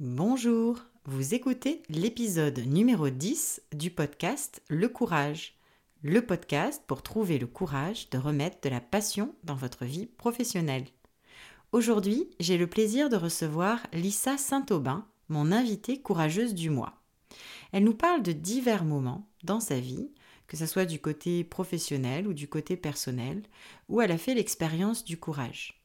Bonjour, vous écoutez l'épisode numéro 10 du podcast Le courage. Le podcast pour trouver le courage de remettre de la passion dans votre vie professionnelle. Aujourd'hui, j'ai le plaisir de recevoir Lisa Saint-Aubin, mon invitée courageuse du mois. Elle nous parle de divers moments dans sa vie, que ce soit du côté professionnel ou du côté personnel, où elle a fait l'expérience du courage.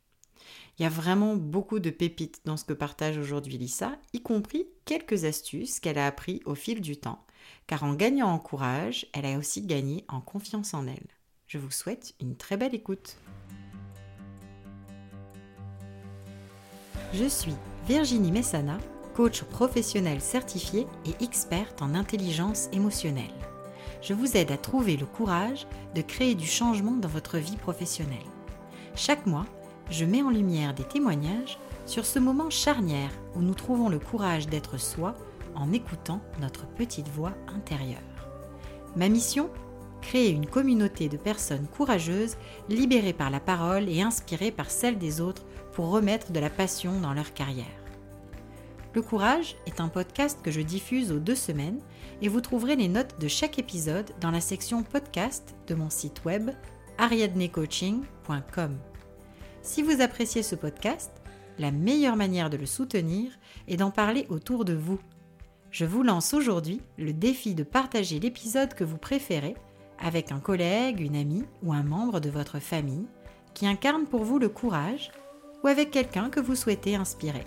Il y a vraiment beaucoup de pépites dans ce que partage aujourd'hui Lisa, y compris quelques astuces qu'elle a appris au fil du temps, car en gagnant en courage, elle a aussi gagné en confiance en elle. Je vous souhaite une très belle écoute. Je suis Virginie Messana, coach professionnel certifié et experte en intelligence émotionnelle. Je vous aide à trouver le courage de créer du changement dans votre vie professionnelle. Chaque mois, je mets en lumière des témoignages sur ce moment charnière où nous trouvons le courage d'être soi en écoutant notre petite voix intérieure. Ma mission Créer une communauté de personnes courageuses, libérées par la parole et inspirées par celle des autres pour remettre de la passion dans leur carrière. Le courage est un podcast que je diffuse aux deux semaines et vous trouverez les notes de chaque épisode dans la section podcast de mon site web ariadnecoaching.com. Si vous appréciez ce podcast, la meilleure manière de le soutenir est d'en parler autour de vous. Je vous lance aujourd'hui le défi de partager l'épisode que vous préférez avec un collègue, une amie ou un membre de votre famille qui incarne pour vous le courage ou avec quelqu'un que vous souhaitez inspirer.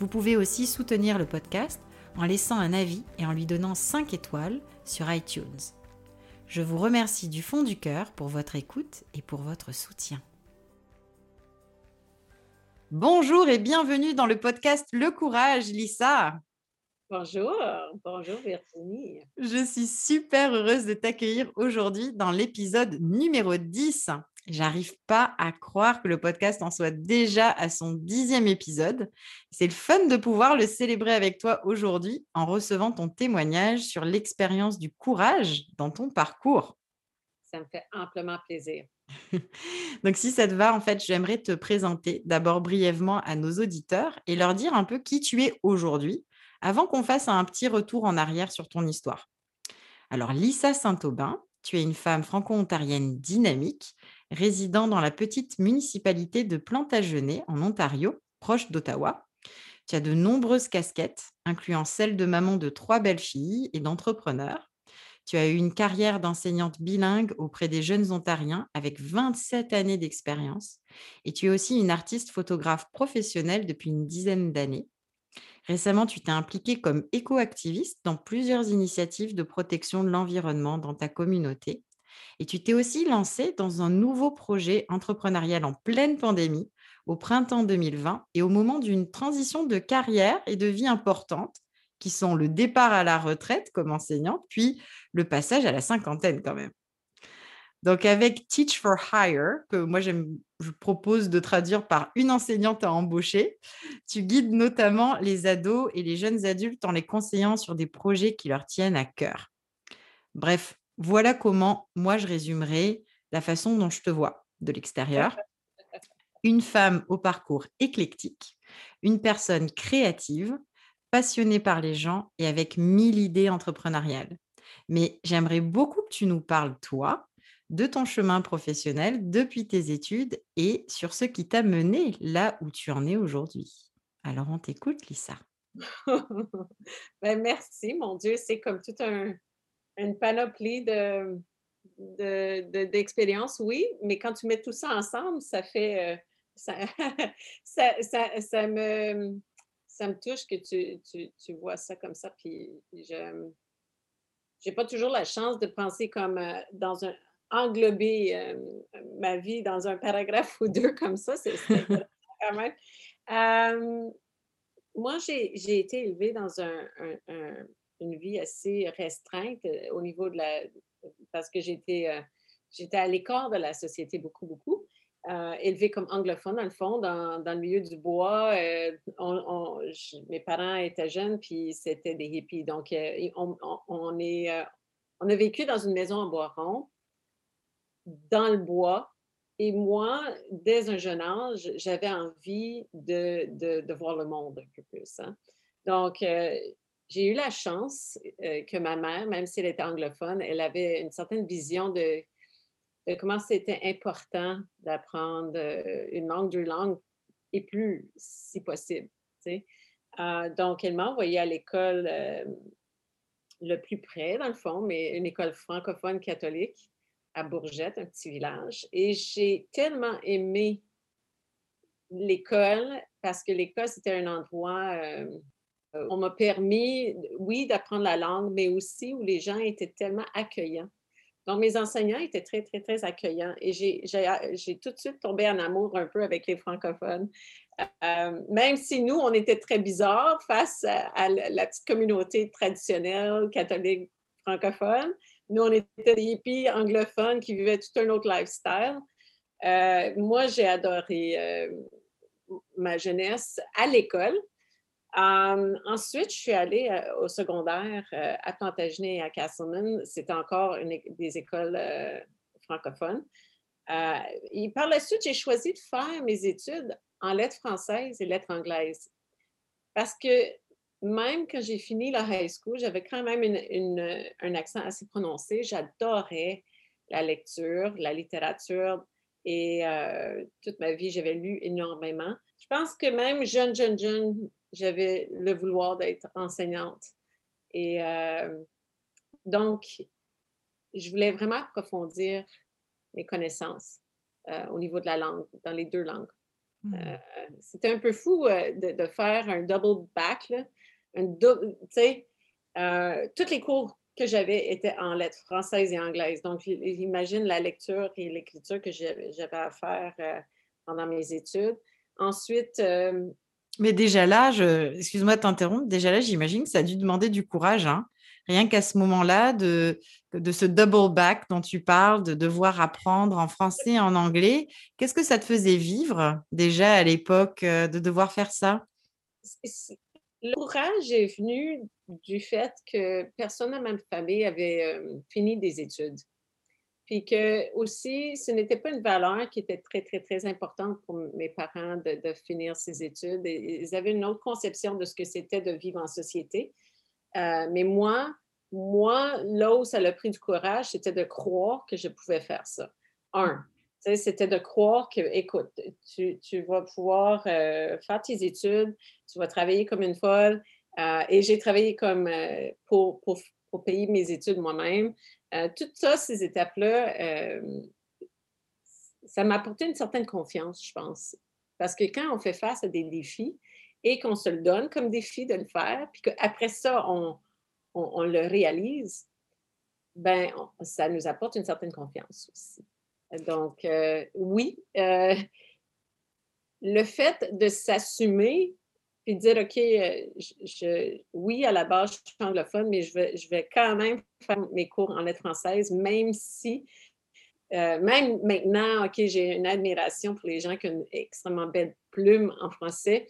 Vous pouvez aussi soutenir le podcast en laissant un avis et en lui donnant 5 étoiles sur iTunes. Je vous remercie du fond du cœur pour votre écoute et pour votre soutien. Bonjour et bienvenue dans le podcast Le Courage, Lisa. Bonjour, bonjour Virginie. Je suis super heureuse de t'accueillir aujourd'hui dans l'épisode numéro 10. J'arrive pas à croire que le podcast en soit déjà à son dixième épisode. C'est le fun de pouvoir le célébrer avec toi aujourd'hui en recevant ton témoignage sur l'expérience du courage dans ton parcours. Ça me fait amplement plaisir. Donc, si ça te va, en fait, j'aimerais te présenter d'abord brièvement à nos auditeurs et leur dire un peu qui tu es aujourd'hui avant qu'on fasse un petit retour en arrière sur ton histoire. Alors, Lisa Saint-Aubin, tu es une femme franco-ontarienne dynamique, résidant dans la petite municipalité de Plantagenet, en Ontario, proche d'Ottawa. Tu as de nombreuses casquettes, incluant celle de maman de trois belles filles et d'entrepreneur. Tu as eu une carrière d'enseignante bilingue auprès des jeunes Ontariens avec 27 années d'expérience et tu es aussi une artiste photographe professionnelle depuis une dizaine d'années. Récemment, tu t'es impliquée comme éco-activiste dans plusieurs initiatives de protection de l'environnement dans ta communauté et tu t'es aussi lancée dans un nouveau projet entrepreneurial en pleine pandémie au printemps 2020 et au moment d'une transition de carrière et de vie importante qui sont le départ à la retraite comme enseignante, puis le passage à la cinquantaine quand même. Donc avec Teach for Hire, que moi je propose de traduire par une enseignante à embaucher, tu guides notamment les ados et les jeunes adultes en les conseillant sur des projets qui leur tiennent à cœur. Bref, voilà comment moi je résumerai la façon dont je te vois de l'extérieur. Une femme au parcours éclectique, une personne créative, passionné par les gens et avec mille idées entrepreneuriales. Mais j'aimerais beaucoup que tu nous parles, toi, de ton chemin professionnel depuis tes études et sur ce qui t'a mené là où tu en es aujourd'hui. Alors, on t'écoute, Lisa. ben, merci, mon Dieu. C'est comme toute un, une panoplie de, d'expériences, oui, mais quand tu mets tout ça ensemble, ça fait. Euh, ça, ça, ça, me, ça me touche que tu, tu, tu, vois ça comme ça. Puis je n'ai pas toujours la chance de penser comme euh, dans un englober euh, ma vie dans un paragraphe ou deux comme ça. C'est quand même. moi, j'ai été élevée dans un, une vie assez restreinte euh, au niveau de la. parce que j'étais j'étais à l'écart de la société beaucoup, beaucoup. Euh, élevé comme anglophone, dans le fond, dans, dans le milieu du bois. Euh, mes parents étaient jeunes, puis c'était des hippies. Donc, euh, on, on, est, on a vécu dans une maison en bois rond, dans le bois. Et moi, dès un jeune âge, j'avais envie de, de, voir le monde un peu plus. Hein. Donc, euh, j'ai eu la chance euh, que ma mère, même si elle était anglophone, elle avait une certaine vision de, comment c'était important d'apprendre euh, une langue, deux langues, et plus si possible. donc, elle m'a envoyée à l'école le plus près, dans le fond, mais une école francophone catholique à Bourgette, un petit village. Et j'ai tellement aimé l'école parce que l'école, c'était un endroit, euh, on m'a permis, oui, d'apprendre la langue, mais aussi où les gens étaient tellement accueillants. Donc, mes enseignants étaient très, très, très accueillants et j'ai tout de suite tombé en amour un peu avec les francophones. Euh, même si nous, on était très bizarres face à, la petite communauté traditionnelle catholique francophone, nous, on était des hippies anglophones qui vivaient tout un autre lifestyle. Euh, moi, j'ai adoré euh, ma jeunesse à l'école. Hum, ensuite, je suis allée euh, au secondaire à Plantagenet et à Castleman. C'était encore une, des écoles francophones. et par la suite, j'ai choisi de faire mes études en lettres françaises et lettres anglaises. Parce que même quand j'ai fini la high school, j'avais quand même un accent assez prononcé. J'adorais la lecture, la littérature et euh, toute ma vie, j'avais lu énormément. Je pense que même jeune, jeune, jeune, j'avais le vouloir d'être enseignante. Et euh, donc, je voulais vraiment approfondir mes connaissances euh, au niveau de la langue, dans les deux langues. Mmh. C'était un peu fou de, faire un double back, là, tu sais, euh, tous les cours que j'avais étaient en lettres françaises et anglaises. Donc, j'imagine la lecture et l'écriture que j'avais à faire euh, pendant mes études. Ensuite. Euh, Mais déjà là, excuse-moi de t'interrompre, déjà là, j'imagine que ça a dû demander du courage, hein. rien qu'à ce moment-là, de, de ce double back dont tu parles, de devoir apprendre en français et en anglais. Qu'est-ce que ça te faisait vivre déjà à l'époque de devoir faire ça? Le courage est venu du fait que personne dans ma famille avait euh, fini des études. Puis que aussi, ce n'était pas une valeur qui était très, très, très importante pour mes parents de, finir ces études. Ils avaient une autre conception de ce que c'était de vivre en société. Euh, mais moi, moi, là où ça a pris du courage, c'était de croire que je pouvais faire ça. Un, c'était de croire que, écoute, tu, vas pouvoir euh, faire tes études, tu vas travailler comme une folle. Euh, et j'ai travaillé comme pour, payer mes études moi-même. Toutes ça, ces étapes-là, ça m'a apporté une certaine confiance, je pense. Parce que quand on fait face à des défis et qu'on se le donne comme défi de le faire, puis qu'après ça, on, on, le réalise, ben, ça nous apporte une certaine confiance aussi. Donc, euh, oui, euh, le fait de s'assumer puis dire, OK, euh, je, oui, à la base, je suis anglophone, mais je vais, je vais quand même faire mes cours en lettres françaises, même si, même maintenant, OK, j'ai une admiration pour les gens qui ont une extrêmement belle plume en français.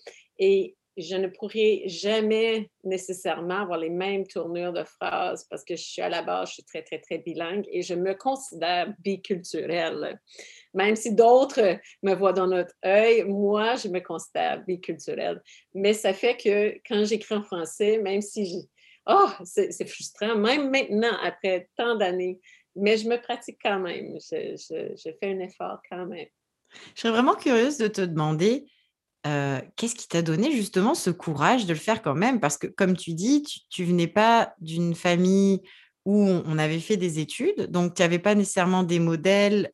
Je ne pourrais jamais nécessairement avoir les mêmes tournures de phrases parce que je suis à la base, je suis très, très, très bilingue et je me considère biculturelle. Même si d'autres me voient dans notre œil, moi, je me considère biculturelle. Mais ça fait que quand j'écris en français, même si je... Oh, c'est frustrant, même maintenant, après tant d'années, mais je me pratique quand même. Je, je fais un effort quand même. Je serais vraiment curieuse de te demander, qu'est-ce qui t'a donné justement ce courage de le faire quand même? Parce que comme tu dis, tu, ne venais pas d'une famille où on, avait fait des études, donc tu n'avais pas nécessairement des modèles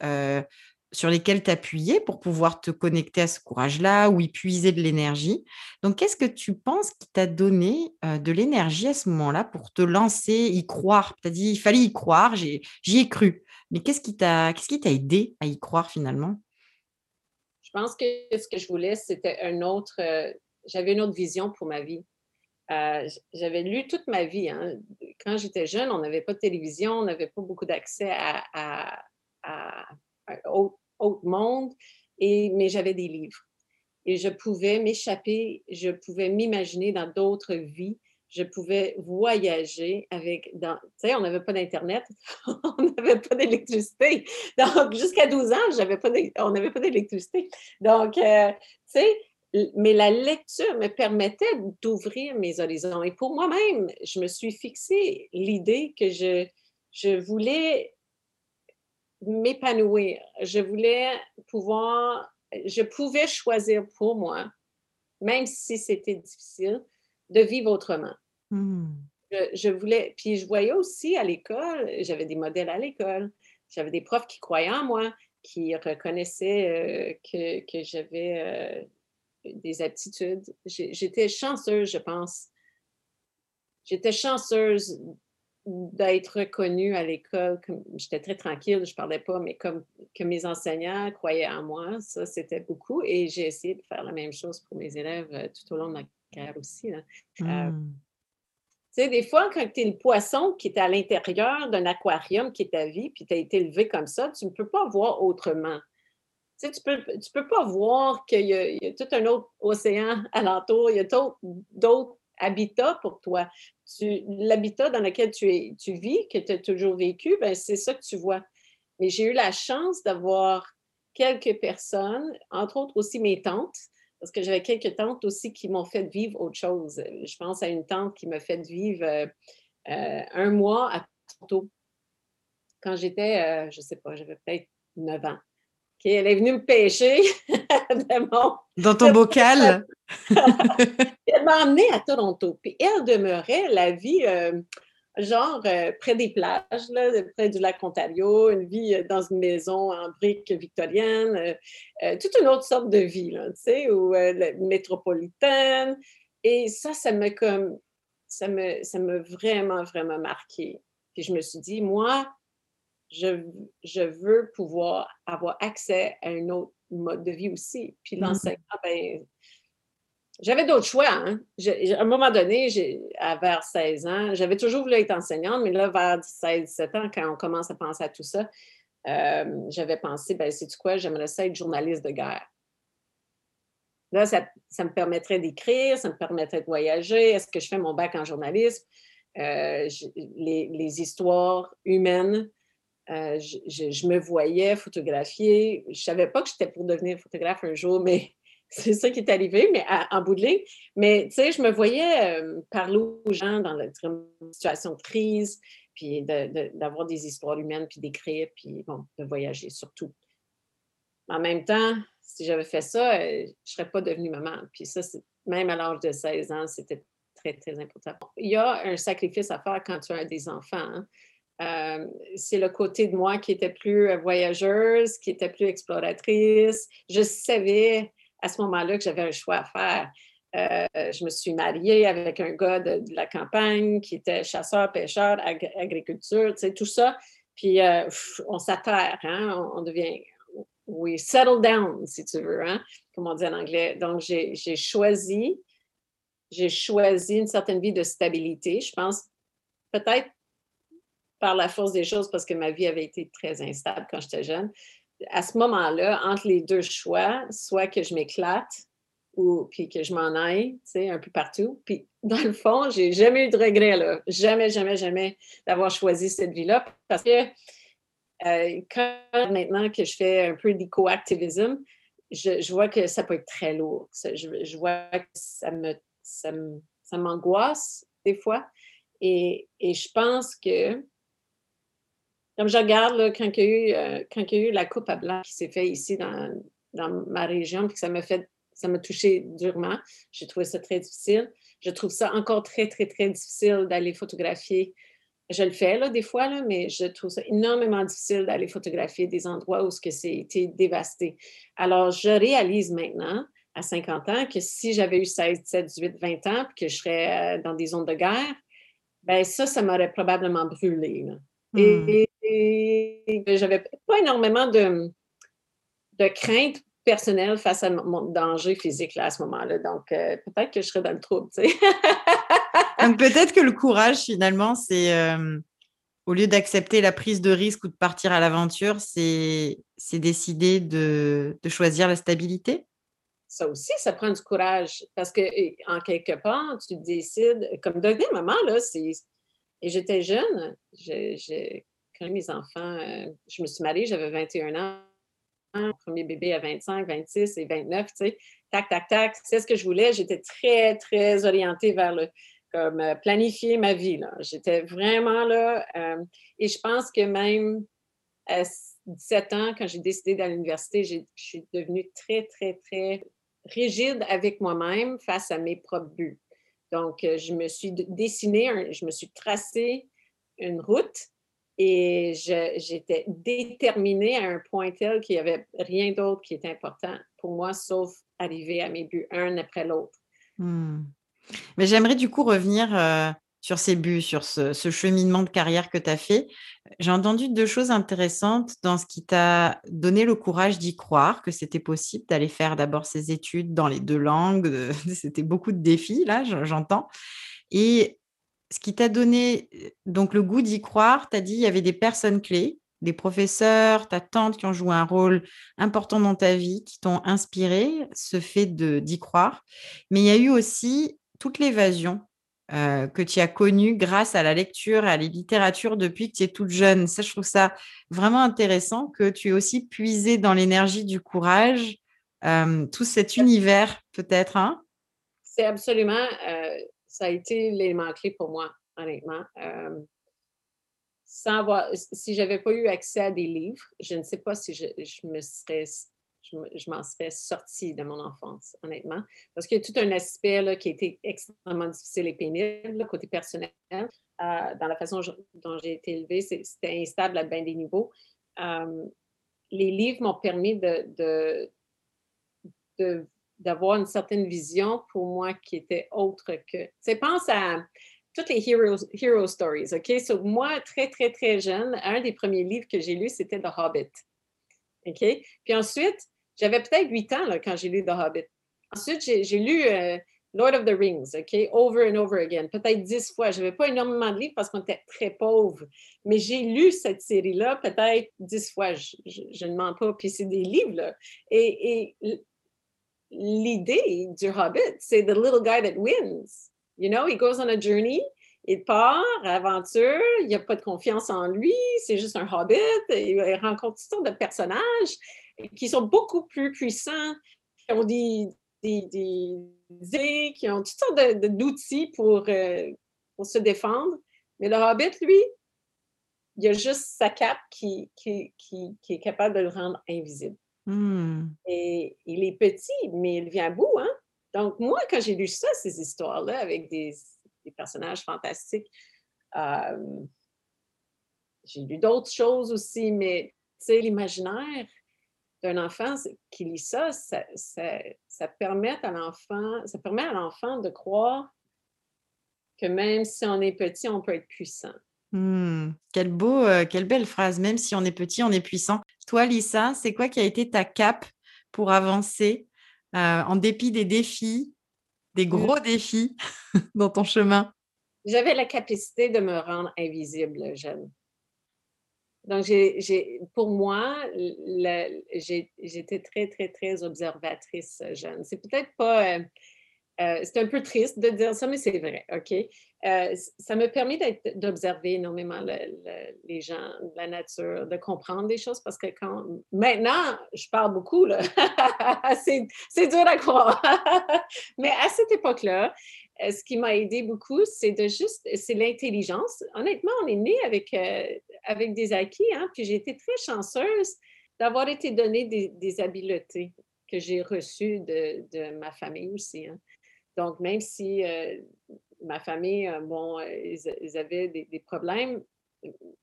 sur lesquels t'appuyer pour pouvoir te connecter à ce courage-là ou y puiser de l'énergie. Donc, qu'est-ce que tu penses qui t'a donné de l'énergie à ce moment-là pour te lancer, y croire? Tu as dit, il fallait y croire, j'y ai cru. Mais qu'est-ce qui t'a aidé à y croire finalement? Je pense que ce que je voulais, c'était un autre. Euh, j'avais une autre vision pour ma vie. Euh, j'avais lu toute ma vie. Hein. Quand j'étais jeune, on n'avait pas de télévision, on n'avait pas beaucoup d'accès à, à, à, autre, monde, et, mais j'avais des livres. Et je pouvais m'échapper, je pouvais m'imaginer dans d'autres vies je pouvais voyager avec. Tu sais, on n'avait pas d'Internet, on n'avait pas d'électricité. Donc, jusqu'à 12 ans, pas on n'avait pas d'électricité. Donc, euh, tu sais, mais la lecture me permettait d'ouvrir mes horizons. Et pour moi-même, je me suis fixé l'idée que je, je voulais m'épanouir. Je voulais pouvoir, je pouvais choisir pour moi, même si c'était difficile, de vivre autrement. Mmh. Je, voulais, puis je voyais aussi à l'école, j'avais des modèles à l'école, j'avais des profs qui croyaient en moi, qui reconnaissaient euh, que, que j'avais euh, des aptitudes. J'étais chanceuse, je pense. J'étais chanceuse d'être reconnue à l'école. J'étais très tranquille, je ne parlais pas, mais comme que mes enseignants croyaient en moi, ça, c'était beaucoup. Et j'ai essayé de faire la même chose pour mes élèves euh, tout au long de ma carrière aussi. Euh, mmh. Tu sais, des fois, quand tu es le poisson qui est à l'intérieur d'un aquarium qui est ta vie, puis tu as été élevé comme ça, tu ne peux pas voir autrement. Tu sais, tu peux, pas voir qu'il y, a tout un autre océan alentour, il y a d'autres habitats pour toi l'habitat dans lequel tu, tu vis, que tu as toujours vécu, ben, c'est ça que tu vois. Mais j'ai eu la chance d'avoir quelques personnes, entre autres aussi mes tantes, parce que j'avais quelques tantes aussi qui m'ont fait vivre autre chose. Je pense à une tante qui m'a fait vivre euh, euh, un mois à Toronto, quand j'étais, euh, je ne sais pas, j'avais peut-être 9 ans. elle est venue me pêcher Dans ton bocal? elle m'a emmenée à Toronto. Puis elle demeurait la vie, euh, genre, euh, près des plages, là, près du lac Ontario, une vie euh, dans une maison en briques victorienne, toute une autre sorte de vie, tu sais, ou métropolitaine. Et ça, ça me comme, ça me, ça m'a vraiment, vraiment marqué. Puis je me suis dit, moi, je, je veux pouvoir avoir accès à un autre mode de vie aussi. Puis l'enseignement, ben, j'avais d'autres choix. Hein. à un moment donné, à vers 16 ans, j'avais toujours voulu être enseignante, mais là, vers 16-17 ans, quand on commence à penser à tout ça, euh, j'avais pensé, ben, c'est quoi, j'aimerais ça être journaliste de guerre. Là, ça, me permettrait d'écrire, ça me permettrait de voyager. Est-ce que je fais mon bac en journalisme? Euh, les, histoires humaines, euh, je, me voyais photographier. Je ne savais pas que j'étais pour devenir photographe un jour, mais c'est ça qui est arrivé, mais en bout de ligne. Mais tu sais, je me voyais euh, parler aux gens dans la situation de crise, puis d'avoir des histoires humaines, puis d'écrire, puis bon, de voyager surtout. En même temps, si j'avais fait ça, euh, je ne serais pas devenue maman. Puis ça, même à l'âge de 16 ans, c'était très, très important. Il y a un sacrifice à faire quand tu as des enfants. Hein. Euh, c'est le côté de moi qui était plus voyageuse, qui était plus exploratrice. Je savais à ce moment-là que j'avais un choix à faire. Euh, je me suis mariée avec un gars de, la campagne qui était chasseur, pêcheur, agriculture, tu sais, tout ça. Puis euh, on s'atterre, hein, on, devient, we settle down, si tu veux, hein, comme on dit en anglais. Donc, j'ai choisi, j'ai choisi une certaine vie de stabilité. Je pense peut-être par la force des choses, parce que ma vie avait été très instable quand j'étais jeune, à ce moment-là, entre les deux choix, soit que je m'éclate ou puis que je m'en aille, tu sais, un peu partout. Puis, dans le fond, j'ai jamais eu de regret, là. Jamais, jamais, jamais d'avoir choisi cette vie-là parce que euh, quand maintenant que je fais un peu d'éco-activisme, je, vois que ça peut être très lourd. Je, vois que ça me, ça m'angoisse des fois. Et, et je pense que comme je regarde, quand, il y a eu, euh, quand eu la coupe à blanc qui s'est fait ici dans, dans ma région, puis que ça m'a fait, ça m'a touché durement, j'ai trouvé ça très difficile. Je trouve ça encore très, très, très difficile d'aller photographier. Je le fais, là, des fois, là, mais je trouve ça énormément difficile d'aller photographier des endroits où c'est été dévasté. Alors, je réalise maintenant, à 50 ans, que si j'avais eu 16, 17, 18, 20 ans, puis que je serais euh, dans des zones de guerre, ben ça, ça m'aurait probablement brûlé. Et, j'avais pas énormément de, de crainte personnelle face à mon danger physique là, à ce moment-là. Donc, euh, peut-être que je serais dans le trouble, tu sais. Donc, peut-être que le courage, finalement, c'est euh, au lieu d'accepter la prise de risque ou de partir à l'aventure, c'est décider de, de, choisir la stabilité? Ça aussi, ça prend du courage parce que, en quelque part, tu décides, comme devenir maman, là, c'est et j'étais jeune. Mes enfants, euh, je me suis mariée, j'avais 21 ans. premier bébé à 25, 26 et 29, tu sais, tac, tac, tac, c'est ce que je voulais. J'étais très, très orientée vers le, comme euh, planifier ma vie. J'étais vraiment là. Euh, et je pense que même à 17 ans, quand j'ai décidé d'aller à l'université, je suis devenue très, très, très rigide avec moi-même face à mes propres buts. Donc, je me suis dessinée, je me suis tracé une route et j'étais déterminée à un point tel qu'il n'y avait rien d'autre qui était important pour moi, sauf arriver à mes buts un après l'autre. Hmm. Mais j'aimerais du coup revenir euh, sur ces buts, sur ce, cheminement de carrière que tu as fait. J'ai entendu deux choses intéressantes dans ce qui t'a donné le courage d'y croire, que c'était possible d'aller faire d'abord ces études dans les deux langues. C'était beaucoup de défis, là, j'entends. Et ce qui t'a donné donc le goût d'y croire, tu as dit il y avait des personnes clés, des professeurs, ta tante qui ont joué un rôle important dans ta vie, qui t'ont inspiré ce fait d'y croire. Mais il y a eu aussi toute l'évasion que tu as connue grâce à la lecture à la littérature depuis que tu es toute jeune. Ça, je trouve ça vraiment intéressant que tu aies aussi puisé dans l'énergie du courage tout cet univers, peut-être. Hein? C'est absolument ça a été l'élément clé pour moi, honnêtement. sans avoir, si je n'avais pas eu accès à des livres, je ne sais pas si je, me serais, je, m'en serais sortie de mon enfance, honnêtement. Parce qu'il y a tout un aspect là, qui a été extrêmement difficile et pénible, côté personnel, euh, dans la façon dont j'ai été élevée. C'était instable à bien des niveaux. les livres m'ont permis de, d'avoir une certaine vision pour moi qui était autre que. Tu sais, pense à toutes les hero, stories, OK? So, moi, très, très, très jeune, un des premiers livres que j'ai lu, c'était The Hobbit. OK? Puis ensuite, j'avais peut-être huit ans là, quand j'ai lu The Hobbit. Ensuite, j'ai lu euh, Lord of the Rings, OK? Over and over again, peut-être dix fois. Je n'avais pas énormément de livres parce qu'on était très pauvres, mais j'ai lu cette série-là peut-être dix fois. Je, ne mens pas. Puis c'est des livres, là. Et l'idée du Hobbit, c'est the little guy that wins. You know, he goes on a journey, il part, aventure, il n'y a pas de confiance en lui, c'est juste un Hobbit, il rencontre toutes sortes de personnages qui sont beaucoup plus puissants, qui ont des, des, des qui ont toutes sortes d'outils pour, euh, pour se défendre. Mais le Hobbit, lui, il a juste sa cape qui, qui, qui, qui est capable de le rendre invisible. Mmh. Et il est petit, mais il vient à bout. Hein? Donc, moi, quand j'ai lu ça, ces histoires-là, avec des, personnages fantastiques, j'ai lu d'autres choses aussi, mais tu sais, l'imaginaire d'un enfant qui lit ça, ça, ça, permet à l'enfant, ça permet à l'enfant de croire que même si on est petit, on peut être puissant. Mmh. Quelle, beau, euh, quelle belle phrase. Même si on est petit, on est puissant. Toi, Lisa, c'est quoi qui a été ta cape pour avancer euh, en dépit des défis, des mmh. gros défis dans ton chemin? J'avais la capacité de me rendre invisible jeune. Donc, j'ai, pour moi, j'étais très, très, très observatrice jeune. C'est peut-être pas. Euh, euh, c'est un peu triste de dire ça, mais c'est vrai, OK? Euh, ça m'a permis d'observer énormément les gens, la nature, de comprendre des choses parce que quand. Maintenant, je parle beaucoup, là. c'est dur à croire. mais à cette époque-là, euh, ce qui m'a aidé beaucoup, c'est de juste. C'est l'intelligence. Honnêtement, on est né avec, avec des acquis, hein? Puis j'ai été très chanceuse d'avoir été donnée des, habiletés que j'ai reçues de, de, ma famille aussi. Hein. Donc, même si euh, ma famille, euh, bon, euh, ils, avaient des, problèmes,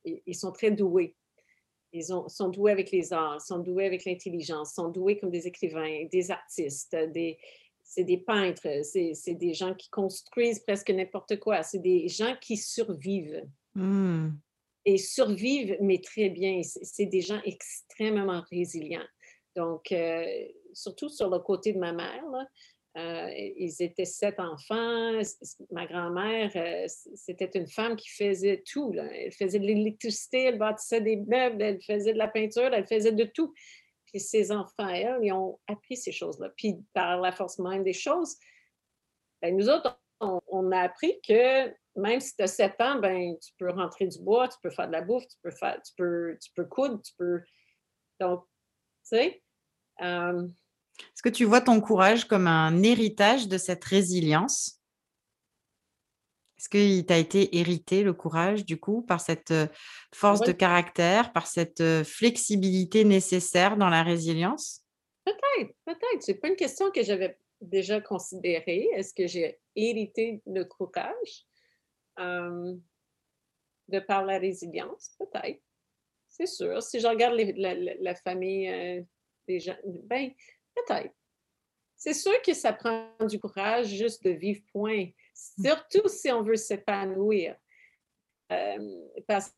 ils, sont très doués. Ils sont doués avec les arts, sont doués avec l'intelligence, sont doués comme des écrivains, des artistes, des, c'est des peintres, c'est des gens qui construisent presque n'importe quoi, c'est des gens qui survivent. Mmh. Et survivent, mais très bien. C'est des gens extrêmement résilients. Donc, surtout sur le côté de ma mère, là, euh, ils étaient sept enfants. Ma grand-mère, euh, c'était une femme qui faisait tout. Elle faisait de l'électricité, elle bâtissait des meubles, elle faisait de la peinture, elle faisait de tout. Puis ses enfants, elle, ils ont appris ces choses-là. Puis par la force même des choses, ben, nous autres, on, a appris que même si tu as sept ans, ben, tu peux rentrer du bois, tu peux faire de la bouffe, tu peux, faire, tu peux, tu peux coudre, tu peux. Donc, tu sais, Est-ce que tu vois ton courage comme un héritage de cette résilience? Est-ce qu'il t'a été hérité le courage, du coup, par cette force de caractère, par cette flexibilité nécessaire dans la résilience? Peut-être, peut-être. C'est pas une question que j'avais déjà considérée. Est-ce que j'ai hérité le courage? De par la résilience? Peut-être. C'est sûr. Si je regarde la, famille des gens, ben, peut-être. C'est sûr que ça prend du courage juste de vivre, point. Mmh. Surtout si on veut s'épanouir. parce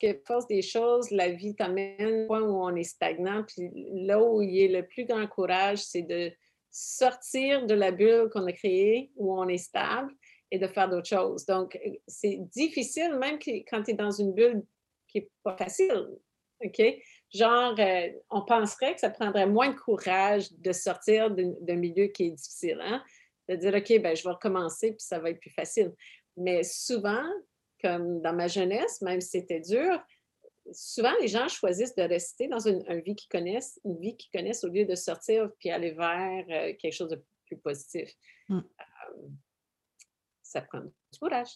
que, force des choses, la vie t'amène au point où on est stagnant. Puis là où il y a le plus grand courage, c'est de sortir de la bulle qu'on a créée, où on est stable, et de faire d'autres choses. Donc, c'est difficile, même quand tu es dans une bulle qui n'est pas facile. OK? Genre, euh, on penserait que ça prendrait moins de courage de sortir d'un milieu qui est difficile. Hein? De dire, OK, ben, je vais recommencer, puis ça va être plus facile. Mais souvent, comme dans ma jeunesse, même si c'était dur, souvent les gens choisissent de rester dans une, vie qu'ils connaissent, une vie qu'ils connaissent au lieu de sortir puis aller vers euh, quelque chose de plus positif. Mmh. Euh, ça prend du courage.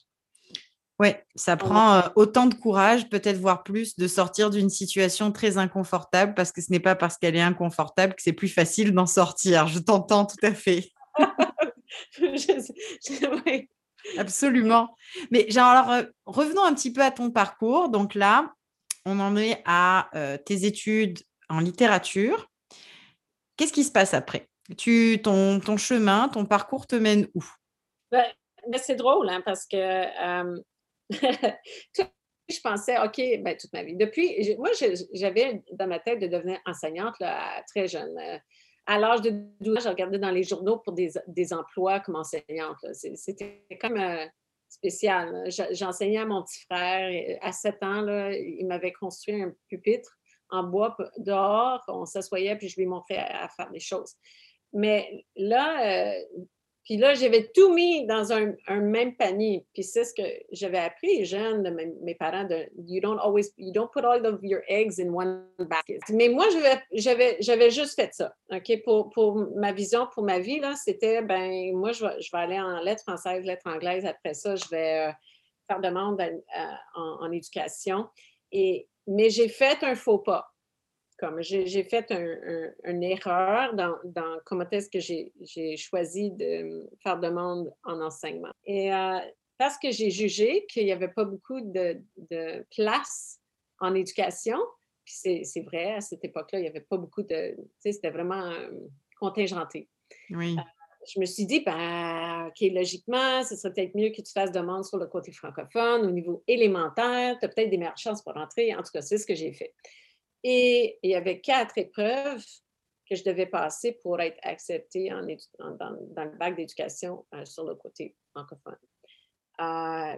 Oui, ça prend autant de courage, peut-être voire plus, de sortir d'une situation très inconfortable parce que ce n'est pas parce qu'elle est inconfortable que c'est plus facile d'en sortir. Je t'entends tout à fait. Absolument. Mais alors, revenons un petit peu à ton parcours. Donc là, on en est à tes études en littérature. Qu'est-ce qui se passe après? Tu, ton, ton chemin, ton parcours te mène où? Ben, ben, C'est drôle hein, parce que je pensais, OK, ben, toute ma vie. Depuis, moi, j'avais dans ma tête de devenir enseignante très jeune. Euh, à l'âge de 12 ans, je regardais dans les journaux pour des, emplois comme enseignante. C'était comme euh, spécial. J'enseignais à mon petit frère. À 7 ans, là, il m'avait construit un pupitre en bois dehors. On s'assoyait, puis je lui montrais à, faire des choses. Mais là, euh, puis là, j'avais tout mis dans un, même panier. Puis c'est ce que j'avais appris jeune de mes, parents de you don't always you don't put all of your eggs in one basket. Mais moi, j'avais j'avais juste fait ça. OK? Pour, pour ma vision pour ma vie là, c'était ben moi je vais, je vais aller en lettres françaises, lettres anglaises après ça, je vais euh, faire demande en, en éducation et mais j'ai fait un faux pas comme j'ai fait une erreur dans, comment est-ce que j'ai choisi de faire demande en enseignement. Et euh, parce que j'ai jugé qu'il n'y avait pas beaucoup de, place en éducation, puis c'est vrai, à cette époque-là, il n'y avait pas beaucoup de... Tu sais, c'était vraiment euh, contingenté. Oui. Euh, je me suis dit, ben, OK, logiquement, ce serait peut-être mieux que tu fasses demande sur le côté francophone, au niveau élémentaire, tu as peut-être des meilleures chances pour rentrer. En tout cas, c'est ce que j'ai fait. Et il y avait quatre épreuves que je devais passer pour être acceptée en, dans, le bac d'éducation euh, sur le côté francophone. Euh,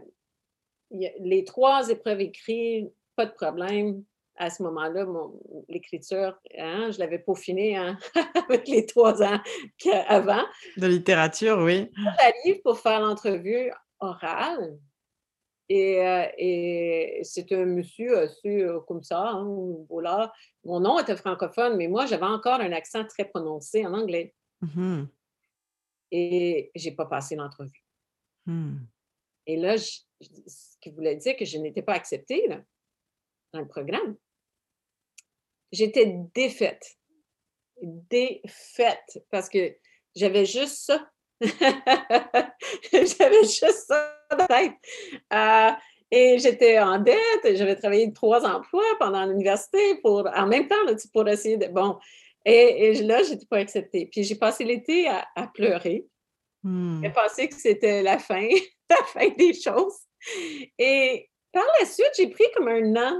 les trois épreuves écrites, pas de problème. À ce moment-là, l'écriture, hein, je l'avais peaufinée hein, avec les trois ans avant. De littérature, oui. J'arrive pour faire l'entrevue orale. Euh, et, c'est un monsieur assez euh, comme ça, hein, voilà. Mon nom était francophone, mais moi, j'avais encore un accent très prononcé en anglais. Mmh et j'ai pas passé l'entrevue. Mmh. Et là, ce qui voulait dire que je n'étais pas acceptée dans le programme. J'étais défaite. Défaite. Parce que j'avais juste ça. j'avais juste ça euh, et j'étais en dette, j'avais travaillé trois emplois pendant l'université pour, en même temps, pour essayer de. Bon. Et, là, je n'étais pas acceptée. Puis j'ai passé l'été à, pleurer. Mmh. J'ai pensé que c'était la fin, la fin des choses. Et par la suite, j'ai pris comme un an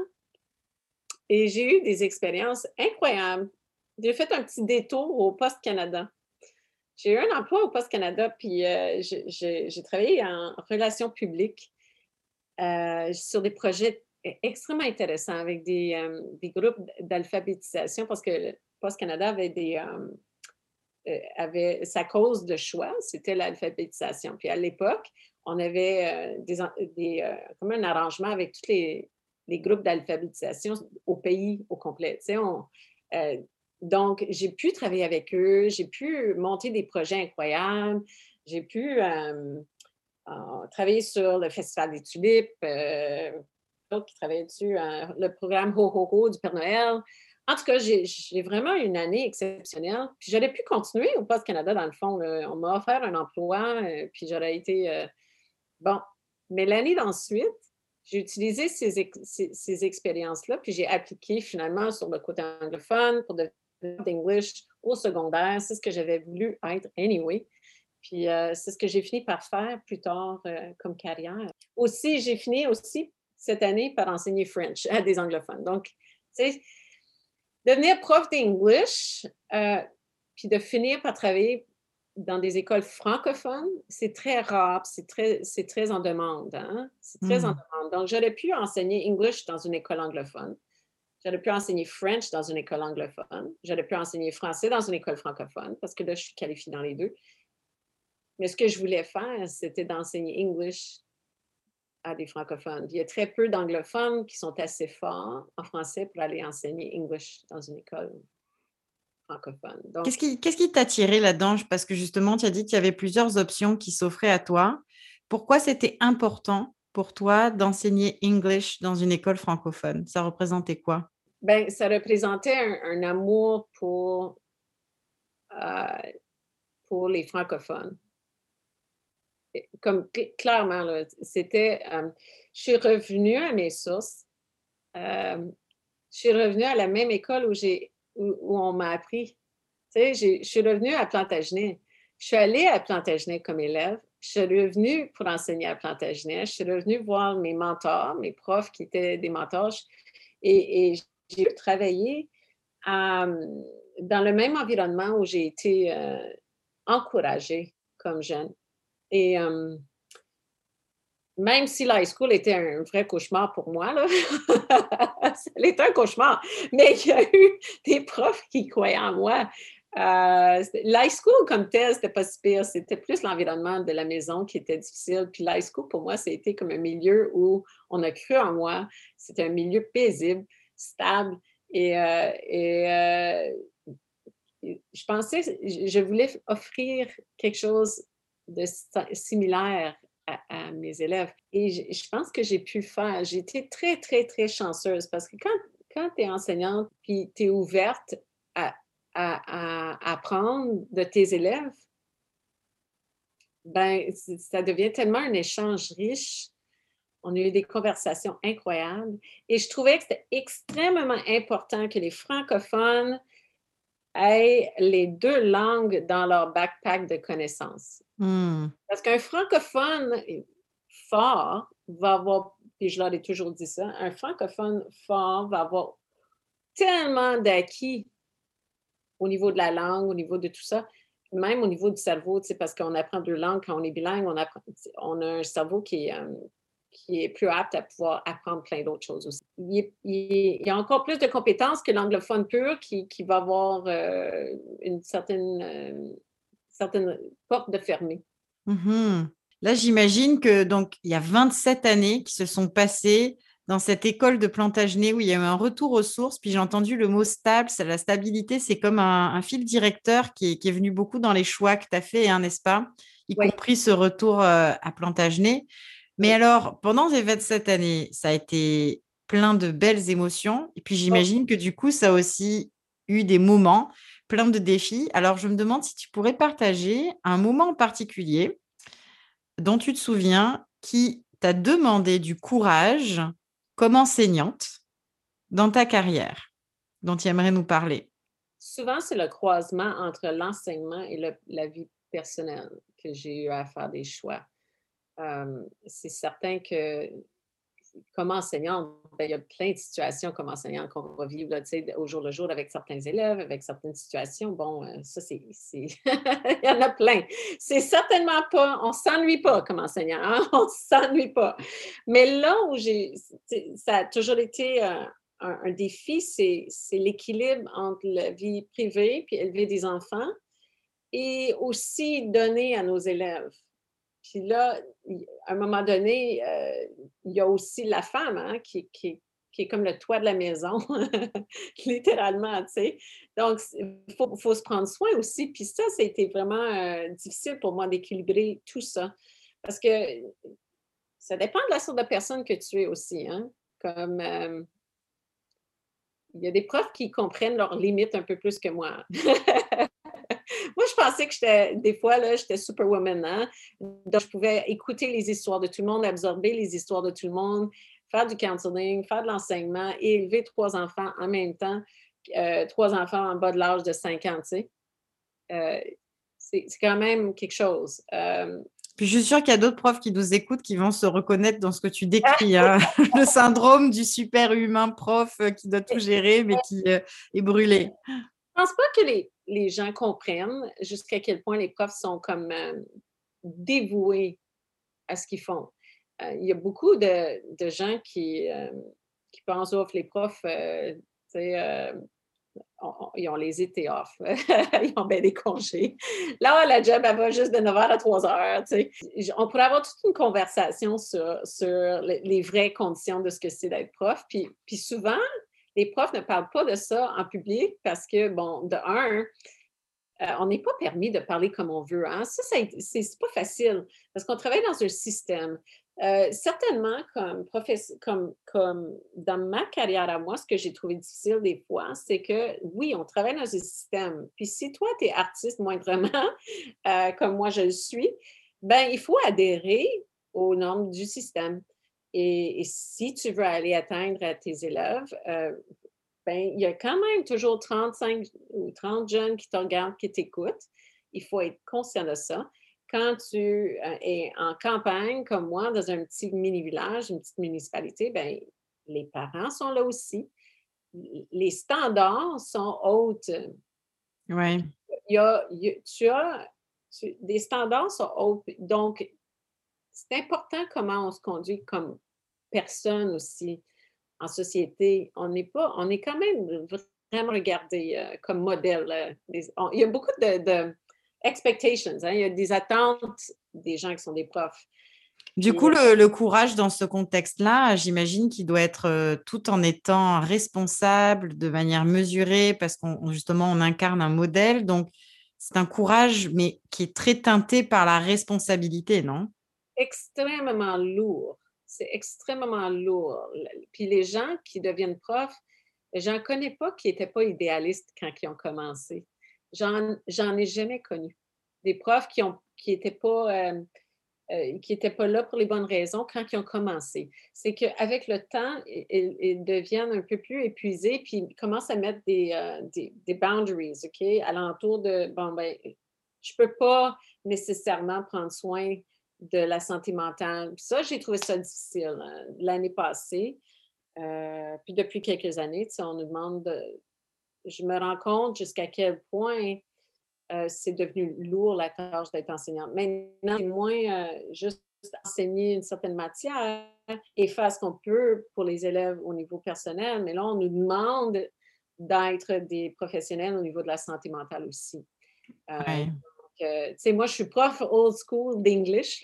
et j'ai eu des expériences incroyables. J'ai fait un petit détour au Poste Canada. J'ai eu un emploi au Poste Canada, puis euh, j'ai travaillé en relations publiques euh, sur des projets extrêmement intéressants avec des, euh, groupes d'alphabétisation parce que le Poste Canada avait des sa cause de choix, c'était l'alphabétisation. Puis à l'époque, on avait des, des comme un arrangement avec tous les, groupes d'alphabétisation au pays au complet. Donc, j'ai pu travailler avec eux, j'ai pu monter des projets incroyables, j'ai pu euh, travailler sur le Festival des Tulipes, euh, qui travaillait dessus, le programme Ho Ho Ho du Père Noël. En tout cas, j'ai vraiment une année exceptionnelle. Puis j'aurais pu continuer au Poste Canada, dans le fond. On m'a offert un emploi, puis j'aurais été. bon. Mais l'année d'ensuite, j'ai utilisé ces, expériences-là, puis j'ai appliqué finalement sur le côté anglophone pour devenir d'English au secondaire. C'est ce que j'avais voulu être anyway. Puis euh, c'est ce que j'ai fini par faire plus tard euh, comme carrière. Aussi, j'ai fini aussi cette année par enseigner French à des anglophones. Donc, tu sais, devenir prof d'English, euh, puis de finir par travailler dans des écoles francophones, c'est très rare, c'est très, c'est très en demande. Hein? C'est très en mmh. demande. Donc, j'aurais pu enseigner English dans une école anglophone. J'aurais pu enseigner French dans une école anglophone. J'aurais pu enseigner français dans une école francophone parce que là, je suis qualifiée dans les deux. Mais ce que je voulais faire, c'était d'enseigner English à des francophones. Il y a très peu d'anglophones qui sont assez forts en français pour aller enseigner English dans une école qui, qu'est-ce qui t'a tiré là-dedans? Parce que justement, tu as dit qu'il y avait plusieurs options qui s'offraient à toi. Pourquoi c'était important pour toi d'enseigner English dans une école francophone? Ça représentait quoi? Ben, Ça représentait un, amour pour, euh, pour les francophones. Comme clairement, c'était. Euh, je suis revenue à mes sources. Euh, je suis revenue à la même école où j'ai où, on m'a appris. Tu sais, je suis revenue à Plantagenet. Je suis allée à Plantagenet comme élève. Je suis revenue pour enseigner à Plantagenet. Je suis revenue voir mes mentors, mes profs qui étaient des mentors. Et, j'ai travaillé dans le même environnement où j'ai été euh, encouragée comme jeune. Et même si l'high school était un vrai cauchemar pour moi, là, c'était un cauchemar, mais il y a eu des profs qui croyaient en moi. Euh, l'high school comme tel, c'était pas si pire, c'était plus l'environnement de la maison qui était difficile. Puis l'high school, pour moi, c'était comme un milieu où on a cru en moi. C'était un milieu paisible, stable. Et, euh, euh, je pensais, je voulais offrir quelque chose de similaire à, mes élèves. Et je, pense que j'ai pu faire. J'ai été très, très, très chanceuse parce que quand, quand tu es enseignante puis tu es ouverte à, à, apprendre de tes élèves, ben, ça devient tellement un échange riche. On a eu des conversations incroyables. Et je trouvais que c'était extrêmement important que les francophones aient les deux langues dans leur backpack de connaissances. Hmm. Parce qu'un francophone fort va avoir, puis je leur ai toujours dit ça, un francophone fort va avoir tellement d'acquis au niveau de la langue, au niveau de tout ça, même au niveau du cerveau, parce qu'on apprend deux langues quand on est bilingue, on, on a un cerveau qui est, euh, qui est plus apte à pouvoir apprendre plein d'autres choses aussi. Il, y a encore plus de compétences que l'anglophone pur qui, va avoir euh, une certaine euh, certaines portes de fermer. Mmh Là, j'imagine que donc il y a 27 années qui se sont passées dans cette école de Plantagenet où il y a eu un retour aux sources. Puis j'ai entendu le mot stable. La stabilité, c'est comme un, fil directeur qui est, venu beaucoup dans les choix que tu as fait, hein, n'est-ce pas? Y compris ce retour euh, à Plantagenet. Mais alors, pendant ces 27 années, ça a été plein de belles émotions. Et puis j'imagine que du coup, ça a aussi eu des moments plein de défis. Alors, je me demande si tu pourrais partager un moment en particulier dont tu te souviens qui t'a demandé du courage comme enseignante dans ta carrière, dont tu aimerais nous parler? Souvent, c'est le croisement entre l'enseignement et la vie personnelle que j'ai eu à faire des choix. Euh, c'est certain que comme enseignante, ben, il y a plein de situations comme enseignante qu'on va vivre au jour le jour avec certains élèves, avec certaines situations. Bon, euh, ça, c'est. il y en a plein. C'est certainement pas. On s'ennuie pas comme enseignant. Hein? On s'ennuie pas. Mais là où j'ai. Ça a toujours été euh, un, un, défi, c'est l'équilibre entre la vie privée puis élever des enfants et aussi donner à nos élèves. Puis là, à un moment donné, euh, il y a aussi la femme hein, qui, qui, qui est comme le toit de la maison, littéralement, tu sais. Donc, il faut, se prendre soin aussi. Puis ça, ça a été vraiment euh, difficile pour moi d'équilibrer tout ça. Parce que ça dépend de la sorte de personne que tu es aussi. Hein? Comme euh, il y a des profs qui comprennent leurs limites un peu plus que moi. pensais que j'étais, des fois, là, j'étais superwoman. Hein? Donc, je pouvais écouter les histoires de tout le monde, absorber les histoires de tout le monde, faire du counseling, faire de l'enseignement et élever trois enfants en même temps, euh, trois enfants en bas de l'âge de 5 ans, tu sais. Euh, c'est quand même quelque chose. Euh, puis je suis sûre qu'il y a d'autres profs qui nous écoutent qui vont se reconnaître dans ce que tu décris. Hein. le syndrome du super-humain prof qui doit tout gérer, mais qui est brûlé. Pense pas que les, les gens comprennent jusqu'à quel point les profs sont comme dévoués à ce qu'ils font. Euh, il y a beaucoup de, gens qui, euh, qui pensent, off, les profs, euh, ils ont les étés off. ils ont bien des congés. Là, la job, elle va juste de 9h à 3h. On pourrait avoir toute une conversation sur, sur les, vraies conditions de ce que c'est d'être prof. Puis, puis souvent, les profs ne parlent pas de ça en public parce que, bon, de un, on n'est pas permis de parler comme on veut. Hein? Ça, c'est pas facile parce qu'on travaille dans un système. Euh, certainement, comme dans ma carrière à moi, ce que j'ai trouvé difficile des fois, c'est que oui, on travaille dans un système. Puis si toi, tu es artiste moindrement, euh, comme moi je le suis, ben il faut adhérer aux normes du système. Et, si tu veux aller atteindre à tes élèves, euh, ben, il y a quand même toujours 35 ou 30 jeunes qui te regardent, qui t'écoutent. Il faut être conscient de ça quand tu euh, es en campagne comme moi, dans un petit mini-village, une petite municipalité, ben, les parents sont là aussi. Les standards sont hautes. Oui. Il y a, tu as des standards sont hauts. Donc, c'est important comment on se conduit comme personne aussi en société. On n'est pas, on est quand même vraiment regardé euh, comme modèle. Euh, il y a beaucoup de expectations. Hein. Il y a des attentes des gens qui sont des profs. Du coup, le, courage dans ce contexte-là, j'imagine qu'il doit être euh, tout en étant responsable de manière mesurée parce qu'on justement on incarne un modèle. Donc, c'est un courage, mais qui est très teinté par la responsabilité, non? Extrêmement lourd. C'est extrêmement lourd. Puis les gens qui deviennent profs, j'en connais pas qui n'étaient pas idéalistes quand ils ont commencé. J'en ai jamais connu. Des profs qui n'étaient qui pas, euh, euh, pas là pour les bonnes raisons quand ils ont commencé. C'est qu'avec le temps, ils, deviennent un peu plus épuisés, puis ils commencent à mettre des, euh, des, boundaries, OK, alentour de, bon, ben, je ne peux pas nécessairement prendre soin de la santé mentale. ça, j'ai trouvé ça difficile hein, l'année passée. puis depuis quelques années, on nous demande de, je me rends compte jusqu'à quel point euh, c'est devenu lourd la tâche d'être enseignante. Maintenant, c'est moins euh, juste enseigner une certaine matière et faire ce qu'on peut pour les élèves au niveau personnel, mais là, on nous demande d'être des professionnels au niveau de la santé mentale aussi. Euh, moi, je suis prof old school d'English,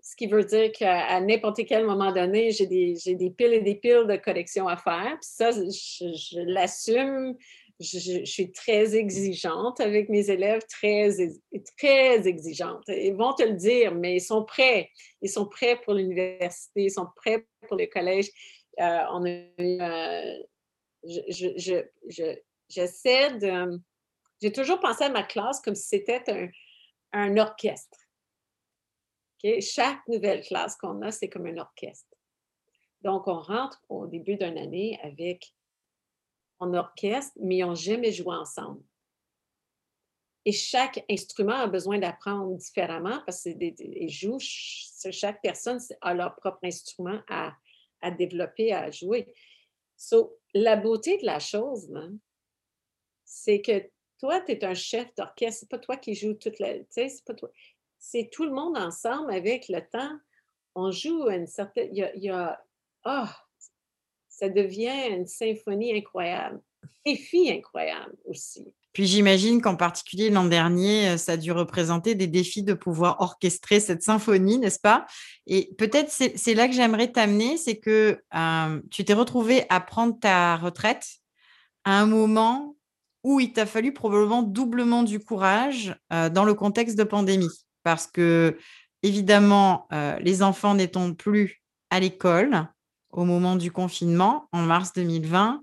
ce qui veut dire qu'à n'importe quel moment donné, j'ai des, des, piles et des piles de corrections à faire. Puis ça, je l'assume je, suis très exigeante avec mes élèves, très, très exigeante. Ils vont te le dire, mais ils sont prêts. Ils sont prêts pour l'université, ils sont prêts pour le collège. Euh, on a j'essaie de. J'ai toujours pensé à ma classe comme si c'était un, orchestre. Chaque nouvelle classe qu'on a, c'est comme un orchestre. Donc, on rentre au début d'une année avec en orchestre, mais ils n'ont jamais joué ensemble. Et chaque instrument a besoin d'apprendre différemment parce qu'ils jouent, chaque personne a leur propre instrument à, développer, à jouer. So, la beauté de la chose, c'est que toi, tu es un chef d'orchestre, c'est pas toi qui joues toute la. C'est pas toi. C'est tout le monde ensemble avec le temps. On joue une certaine. Il y a. oh, ça devient une symphonie incroyable. Défi incroyable aussi. Puis j'imagine qu'en particulier l'an dernier, ça a dû représenter des défis de pouvoir orchestrer cette symphonie, n'est-ce pas? Et peut-être c'est là que j'aimerais t'amener, c'est que tu t'es retrouvé à prendre ta retraite à un moment où il t'a fallu probablement doublement du courage dans le contexte de pandémie. Parce que, évidemment, les enfants n'étant plus à l'école au moment du confinement, en mars 2020,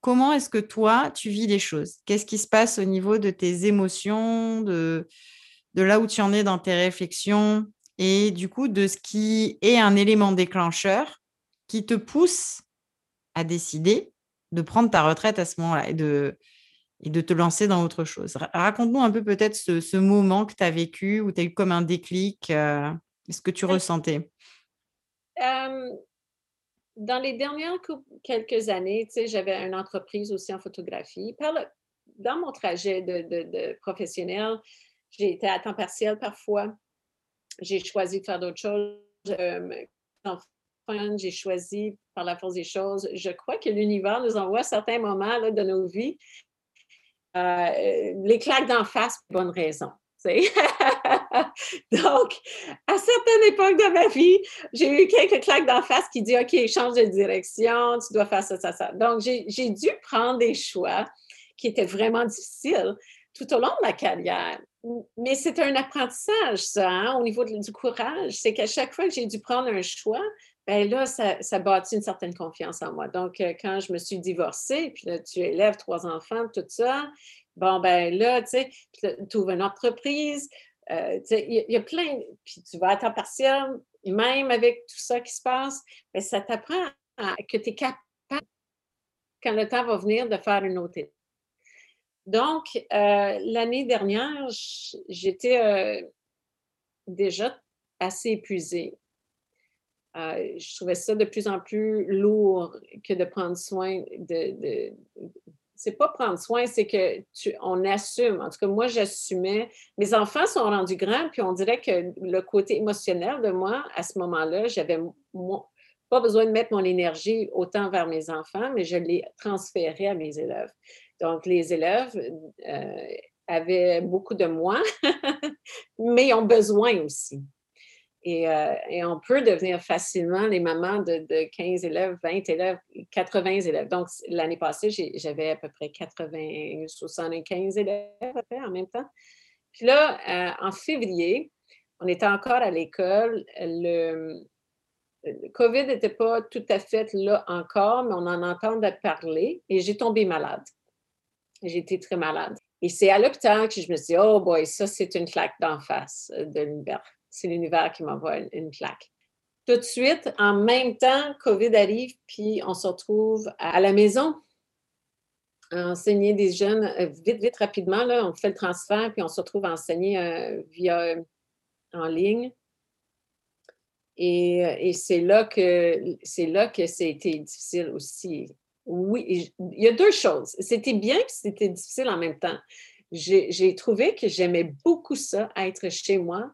comment est-ce que toi, tu vis les choses? Qu'est-ce qui se passe au niveau de tes émotions, de, de là où tu en es dans tes réflexions? Et du coup de ce qui est un élément déclencheur qui te pousse à décider de prendre ta retraite à ce moment-là et de, et de te lancer dans autre chose. Raconte-nous un peu peut-être ce, moment que tu as vécu, où tu as eu comme un déclic, euh, ce que tu ressentais. dans les dernières quelques années, j'avais une entreprise aussi en photographie. dans mon trajet de, professionnel, j'ai été à temps partiel parfois. J'ai choisi de faire d'autres choses. j'ai choisi par la force des choses. Je crois que l'univers nous envoie certains moments là, de nos vies euh, les claques d'en face pour bonne raison. Donc, à certaines époques de ma vie, j'ai eu quelques claques d'en face qui disent OK, change de direction, tu dois faire ça, ça, ça. Donc, j'ai dû prendre des choix qui étaient vraiment difficiles tout au long de ma carrière. Mais c'est un apprentissage, ça, hein, au niveau du courage. C'est qu'à chaque fois que j'ai dû prendre un choix, ben là, ça, ça bâtit une certaine confiance en moi. Donc, euh, quand je me suis divorcée, puis là, tu élèves trois enfants, tout ça, bon, ben là, tu sais, tu ouvres une entreprise, euh, tu sais, il y, a plein, puis tu vas à temps partiel, même avec tout ça qui se passe, ben, ça t'apprend que tu es capable, quand le temps va venir, de faire une autre étape. Donc, euh, l'année dernière, j'étais déjà assez épuisée. Euh, je trouvais ça de plus en plus lourd que de prendre soin de. de c'est pas prendre soin, c'est que on assume. En tout cas, moi, j'assumais. Mes enfants sont rendus grands, puis on dirait que le côté émotionnel de moi, à ce moment-là, j'avais pas besoin de mettre mon énergie autant vers mes enfants, mais je l'ai transféré à mes élèves. Donc, les élèves euh, avaient beaucoup de moi, mais ils ont besoin aussi. Euh, et, on peut devenir facilement les mamans de, 15 élèves, 20 élèves, 80 élèves. Donc, l'année passée, j'avais à peu près 80, 75 élèves en même temps. Puis là, euh, en février, on était encore à l'école. Le, COVID n'était pas tout à fait là encore, mais on en entendait parler et j'ai tombé malade. J'ai été très malade. Et c'est à l'hôpital que je me suis dit, oh boy, ça, c'est une claque d'en face de l'univers c'est l'univers qui m'envoie une, plaque. Tout de suite, en même temps, COVID arrive, puis on se retrouve à la maison à enseigner des jeunes euh, vite, vite, rapidement. Là, on fait le transfert, puis on se retrouve à enseigner euh, via euh, en ligne. Et, c'est là que c'est là que c'était difficile aussi. Oui, il y a deux choses. C'était bien que c'était difficile en même temps. J'ai trouvé que j'aimais beaucoup ça, être chez moi,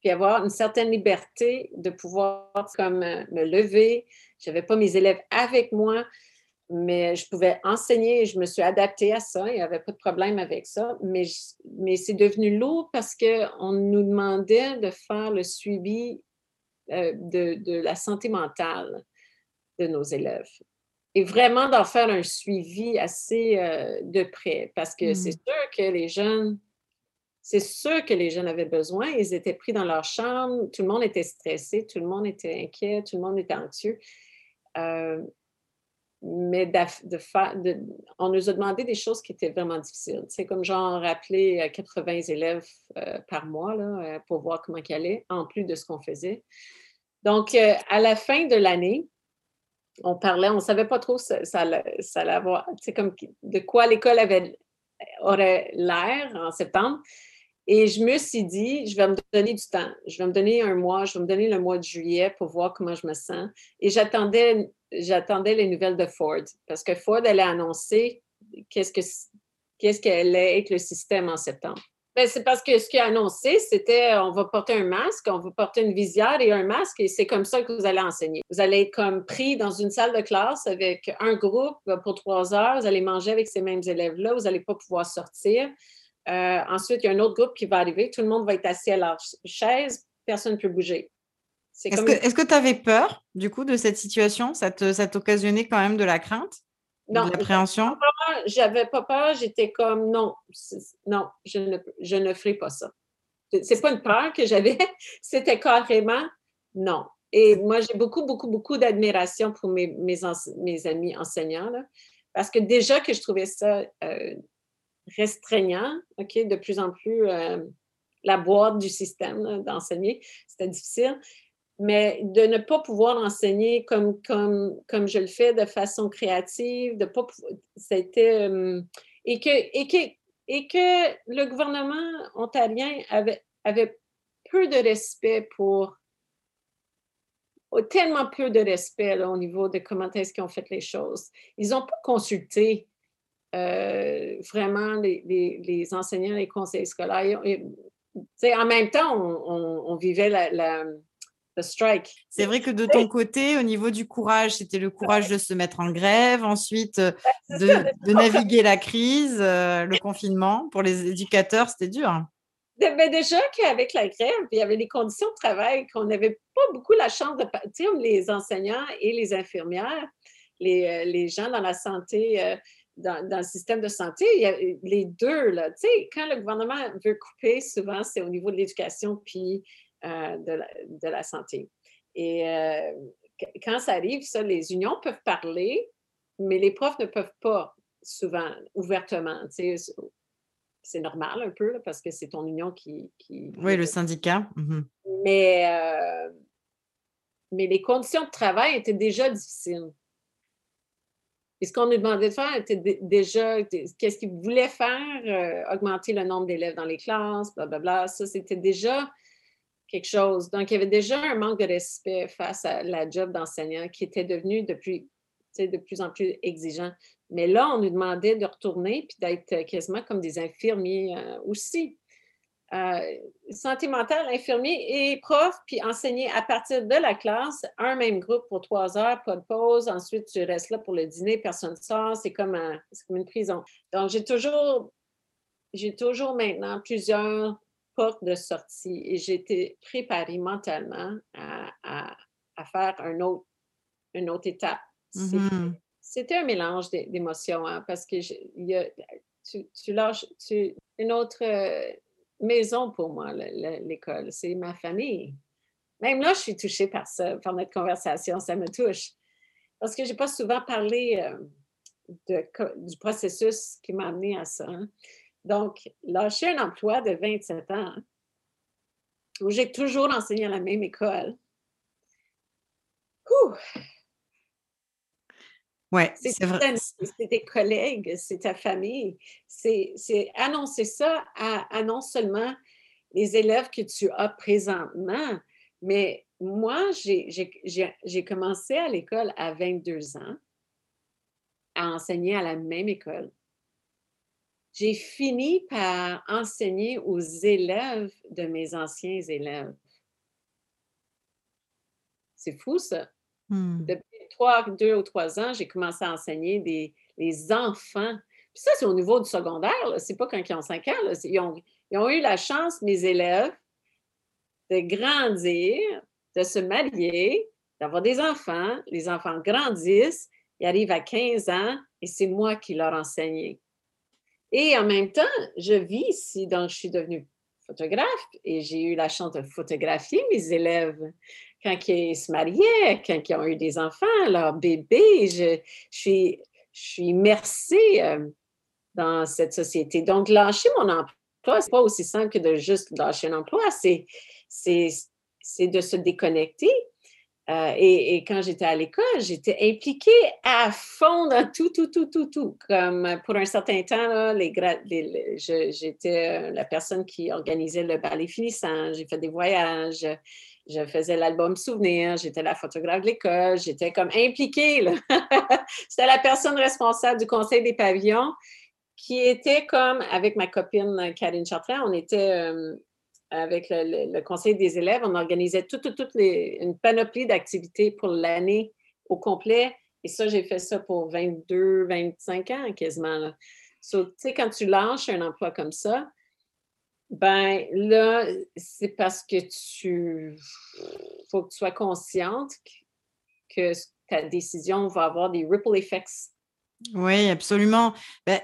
puis avoir une certaine liberté de pouvoir comme euh, me lever. Je n'avais pas mes élèves avec moi, mais je pouvais enseigner et je me suis adaptée à ça. Il n'y avait pas de problème avec ça. Mais, mais c'est devenu lourd parce qu'on nous demandait de faire le suivi euh, de, de, la santé mentale de nos élèves. Et vraiment d'en faire un suivi assez euh, de près parce que c'est mmh. sûr que les jeunes c'est sûr que les jeunes avaient besoin. Ils étaient pris dans leur chambre, tout le monde était stressé, tout le monde était inquiet, tout le monde était anxieux. Euh, mais de, on nous a demandé des choses qui étaient vraiment difficiles. C'est comme genre rappeler 80 euh, élèves euh, par mois là, pour voir comment ils allaient, en plus de ce qu'on faisait. Donc, à la fin de l'année, on parlait, on ne savait pas trop ça, comme de quoi l'école avait aurait l'air en septembre. Et je me suis dit, je vais me donner du temps. Je vais me donner un mois, je vais me donner le mois de juillet pour voir comment je me sens. Et j'attendais, les nouvelles de Ford parce que Ford allait annoncer qu'est-ce que qu'est-ce être le système en septembre. Ben, c'est parce que ce qui a annoncé, c'était on va porter un masque, on va porter une visière et un masque, et c'est comme ça que vous allez enseigner. Vous allez être comme pris dans une salle de classe avec un groupe pour trois heures, vous allez manger avec ces mêmes élèves-là, vous n'allez pas pouvoir sortir. Euh, ensuite, il y a un autre groupe qui va arriver, tout le monde va être assis à leur chaise, personne ne peut bouger. Est-ce que tu avais peur, du coup, de cette situation? Ça t'occasionnait quand même de la crainte? Non, de l'appréhension? J'avais pas peur, j'étais comme non, non, je ne, je ne ferai pas ça. C'est pas une peur que j'avais, c'était carrément non. Et moi, j'ai beaucoup, beaucoup, beaucoup d'admiration pour mes, mes, mes, amis enseignants, parce que déjà que je trouvais ça euh, restreignant, OK, de plus en plus euh, la boîte du système d'enseigner, c'était difficile mais de ne pas pouvoir enseigner comme, je le fais de façon créative, de pas c'était euh, et que, et, que, et que le gouvernement ontarien avait, avait peu de respect pour tellement peu de respect au niveau de comment est-ce qu'ils ont fait les choses. Ils n'ont pas consulté euh, vraiment les, les, enseignants, les conseils scolaires. en même temps, on, vivait la strike. C'est vrai que de ton côté, au niveau du courage, c'était le courage de se mettre en grève, ensuite euh, de, naviguer la crise, euh, le confinement. Pour les éducateurs, c'était dur. Mais déjà qu'avec la grève, il y avait des conditions de travail qu'on n'avait pas beaucoup la chance de... Sais, les enseignants et les infirmières, les, euh, les gens dans la santé... Dans, dans, le système de santé, il y a les deux, là. Tu sais, quand le gouvernement veut couper, souvent, c'est au niveau de l'éducation puis euh, de, la, santé. Et euh, quand ça arrive, ça, les unions peuvent parler, mais les profs ne peuvent pas souvent ouvertement. C'est normal un peu parce que c'est ton union qui, Oui, le syndicat. Mmh mais, euh, mais les conditions de travail étaient déjà difficiles. Et ce qu'on nous demandait de faire était déjà, qu'est-ce qu'ils voulaient faire, augmenter le nombre d'élèves dans les classes, blablabla. Ça, c'était déjà quelque chose. Donc, il y avait déjà un manque de respect face à la job d'enseignant qui était devenu depuis, de plus en plus exigeant. Mais là, on nous demandait de retourner puis d'être quasiment comme des infirmiers euh, aussi. Euh, santé mentale, infirmier et prof, puis enseigner à partir de la classe, un même groupe pour trois heures, pas de pause. Ensuite, tu restes là pour le dîner, personne ne sort. C'est comme, comme une prison. Donc, j'ai toujours, j'ai toujours maintenant plusieurs porte de sortie et j'étais préparée mentalement à, faire un autre, une autre étape. Mm-hmm. C'était un mélange d'émotions hein, parce que tu, tu, lâches une autre euh, maison pour moi, l'école. C'est ma famille. Même là, je suis touchée par ça, par notre conversation, ça me touche. Parce que je n'ai pas souvent parlé euh, du processus qui m'a amené à ça. Hein. Donc, lâcher un emploi de 27 ans, où j'ai toujours enseigné à la même école. Ouais, c'est vrai. C'est tes collègues, c'est ta famille. C'est annoncer ça à, non seulement les élèves que tu as présentement, mais moi, j'ai commencé à l'école à 22 ans à enseigner à la même école j'ai fini par enseigner aux élèves de mes anciens élèves. C'est fou, ça. Depuis trois, deux ou trois ans, j'ai commencé à enseigner les enfants. Puis ça, c'est au niveau du secondaire, c'est pas quand ils ont cinq ans. Ils, ont, ils ont eu la chance, mes élèves, de grandir, de se marier, d'avoir des enfants. Les enfants grandissent, ils arrivent à 15 ans et c'est moi qui leur enseigne. Et en même temps, je vis ici, donc je suis devenue et j'ai eu la chance de photographier mes élèves quand ils se mariaient, quand ils ont eu des enfants, leurs bébés. Je, suis, je suis immersée euh, dans cette société. Donc, lâcher mon emploi, c'est pas aussi simple que de juste lâcher un emploi, c'est de se déconnecter euh, et, quand j'étais à l'école, j'étais impliquée à fond dans tout, tout, tout, tout, tout. Comme pour un certain temps, les, j'étais euh, la personne qui organisait le ballet finissant. J'ai fait des voyages. Je faisais l'album souvenir. J'étais la photographe de l'école. J'étais comme impliquée. C'était la personne responsable du conseil des pavillons qui était comme avec ma copine Karine Chartrand, on était avec le, conseil des élèves, on organisait toute, une panoplie d'activités pour l'année au complet. Et ça, j'ai fait ça pour 22, 25 ans quasiment. tu sais, quand tu lâches un emploi comme ça, ben là, c'est parce que tu faut que tu sois consciente que, ta décision va avoir des ripple effects. Oui, absolument. Ben,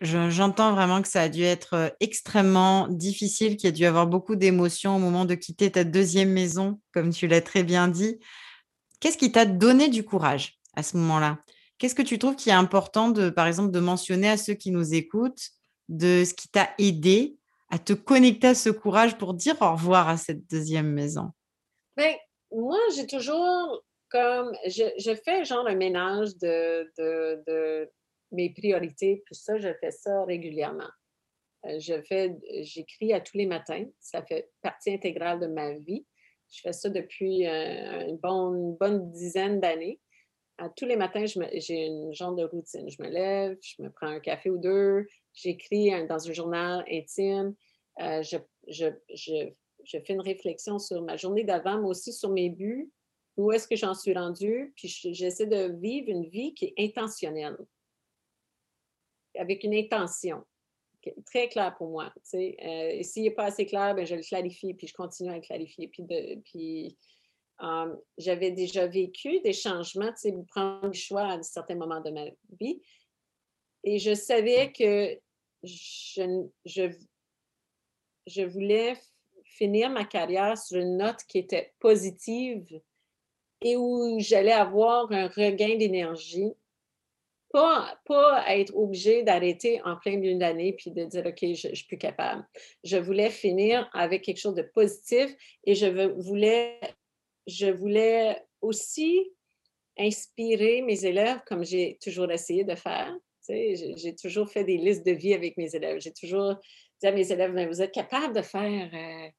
J'entends vraiment que ça a dû être euh, extrêmement difficile, qu'il y a dû avoir beaucoup d'émotions au moment de quitter ta deuxième maison, comme tu l'as très bien dit. Qu'est-ce qui t'a donné du courage à ce moment-là? Qu'est-ce que tu trouves qui est important, de, par exemple, de mentionner à ceux qui nous écoutent, de ce qui t'a aidé à te connecter à ce courage pour dire au revoir à cette deuxième maison? Bien, moi, j'ai toujours comme, je, fais genre un ménage de, de mes priorités, tout ça, je fais ça régulièrement. Euh, je fais, j'écris à tous les matins. Ça fait partie intégrale de ma vie. Je fais ça depuis euh, une, bonne, bonne dizaine d'années. À tous les matins, j'ai une genre de routine. Je me lève, je me prends un café ou deux, j'écris dans un journal intime. Euh, je, je, je, je, fais une réflexion sur ma journée d'avant, mais aussi sur mes buts, où est-ce que j'en suis rendue, puis j'essaie de vivre une vie qui est intentionnelle avec une intention très claire pour moi. Euh, S'il n'est pas assez clair, ben, je le clarifie, puis je continue à le clarifier. Puis, puis um, j'avais déjà vécu des changements, prendre des choix à certains moments de ma vie. Et je savais que je, je, je voulais finir ma carrière sur une note qui était positive et où j'allais avoir un regain d'énergie pas, pas être obligé d'arrêter en plein milieu d'année puis de dire OK, je ne suis plus capable. Je voulais finir avec quelque chose de positif et je voulais, je voulais aussi inspirer mes élèves comme j'ai toujours essayé de faire. J'ai toujours fait des listes de vie avec mes élèves. J'ai toujours dit à mes élèves, vous êtes capable de faire euh,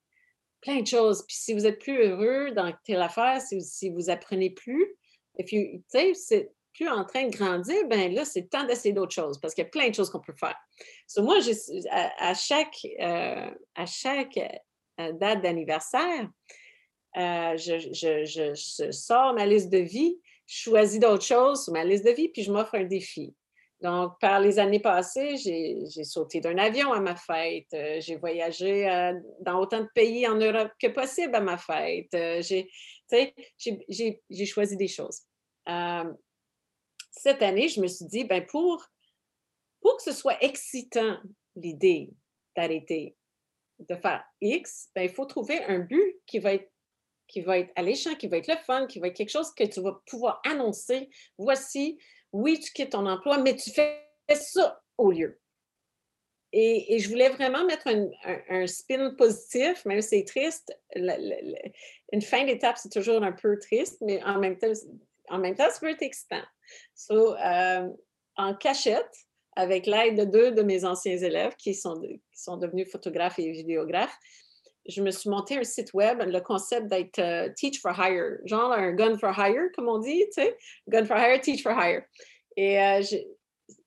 plein de choses. Puis si vous êtes plus heureux dans telle affaire, si, si vous apprenez plus, et puis, tu sais, en train de grandir, ben là, c'est temps d'essayer d'autres choses parce qu'il y a plein de choses qu'on peut faire. So, moi, à, chaque, euh, à chaque euh, date d'anniversaire, euh, je, je, sors ma liste de vie, je choisis d'autres choses sur ma liste de vie, puis je m'offre un défi. Donc, par les années passées, j'ai sauté d'un avion à ma fête, j'ai voyagé dans autant de pays en Europe que possible à ma fête, j'ai choisi des choses cette année, je me suis dit, ben pour, pour que ce soit excitant, l'idée d'arrêter de faire X, ben, il faut trouver un but qui va être qui va être alléchant, qui va être le fun, qui va être quelque chose que tu vas pouvoir annoncer. Voici, oui, tu quittes ton emploi, mais tu fais ça au lieu. Et, je voulais vraiment mettre un, spin positif, même si c'est triste. une fin d'étape, c'est toujours un peu triste, mais en même temps, en même temps, ça peut être excitant. So, euh, en cachette, avec l'aide de deux de mes anciens élèves qui sont, sont devenus photographes et vidéographes, je me suis monté un site web, le concept d'être euh, Teach for Hire, genre un gun for hire, comme on dit, tu sais, gun for hire, teach for hire. Et euh,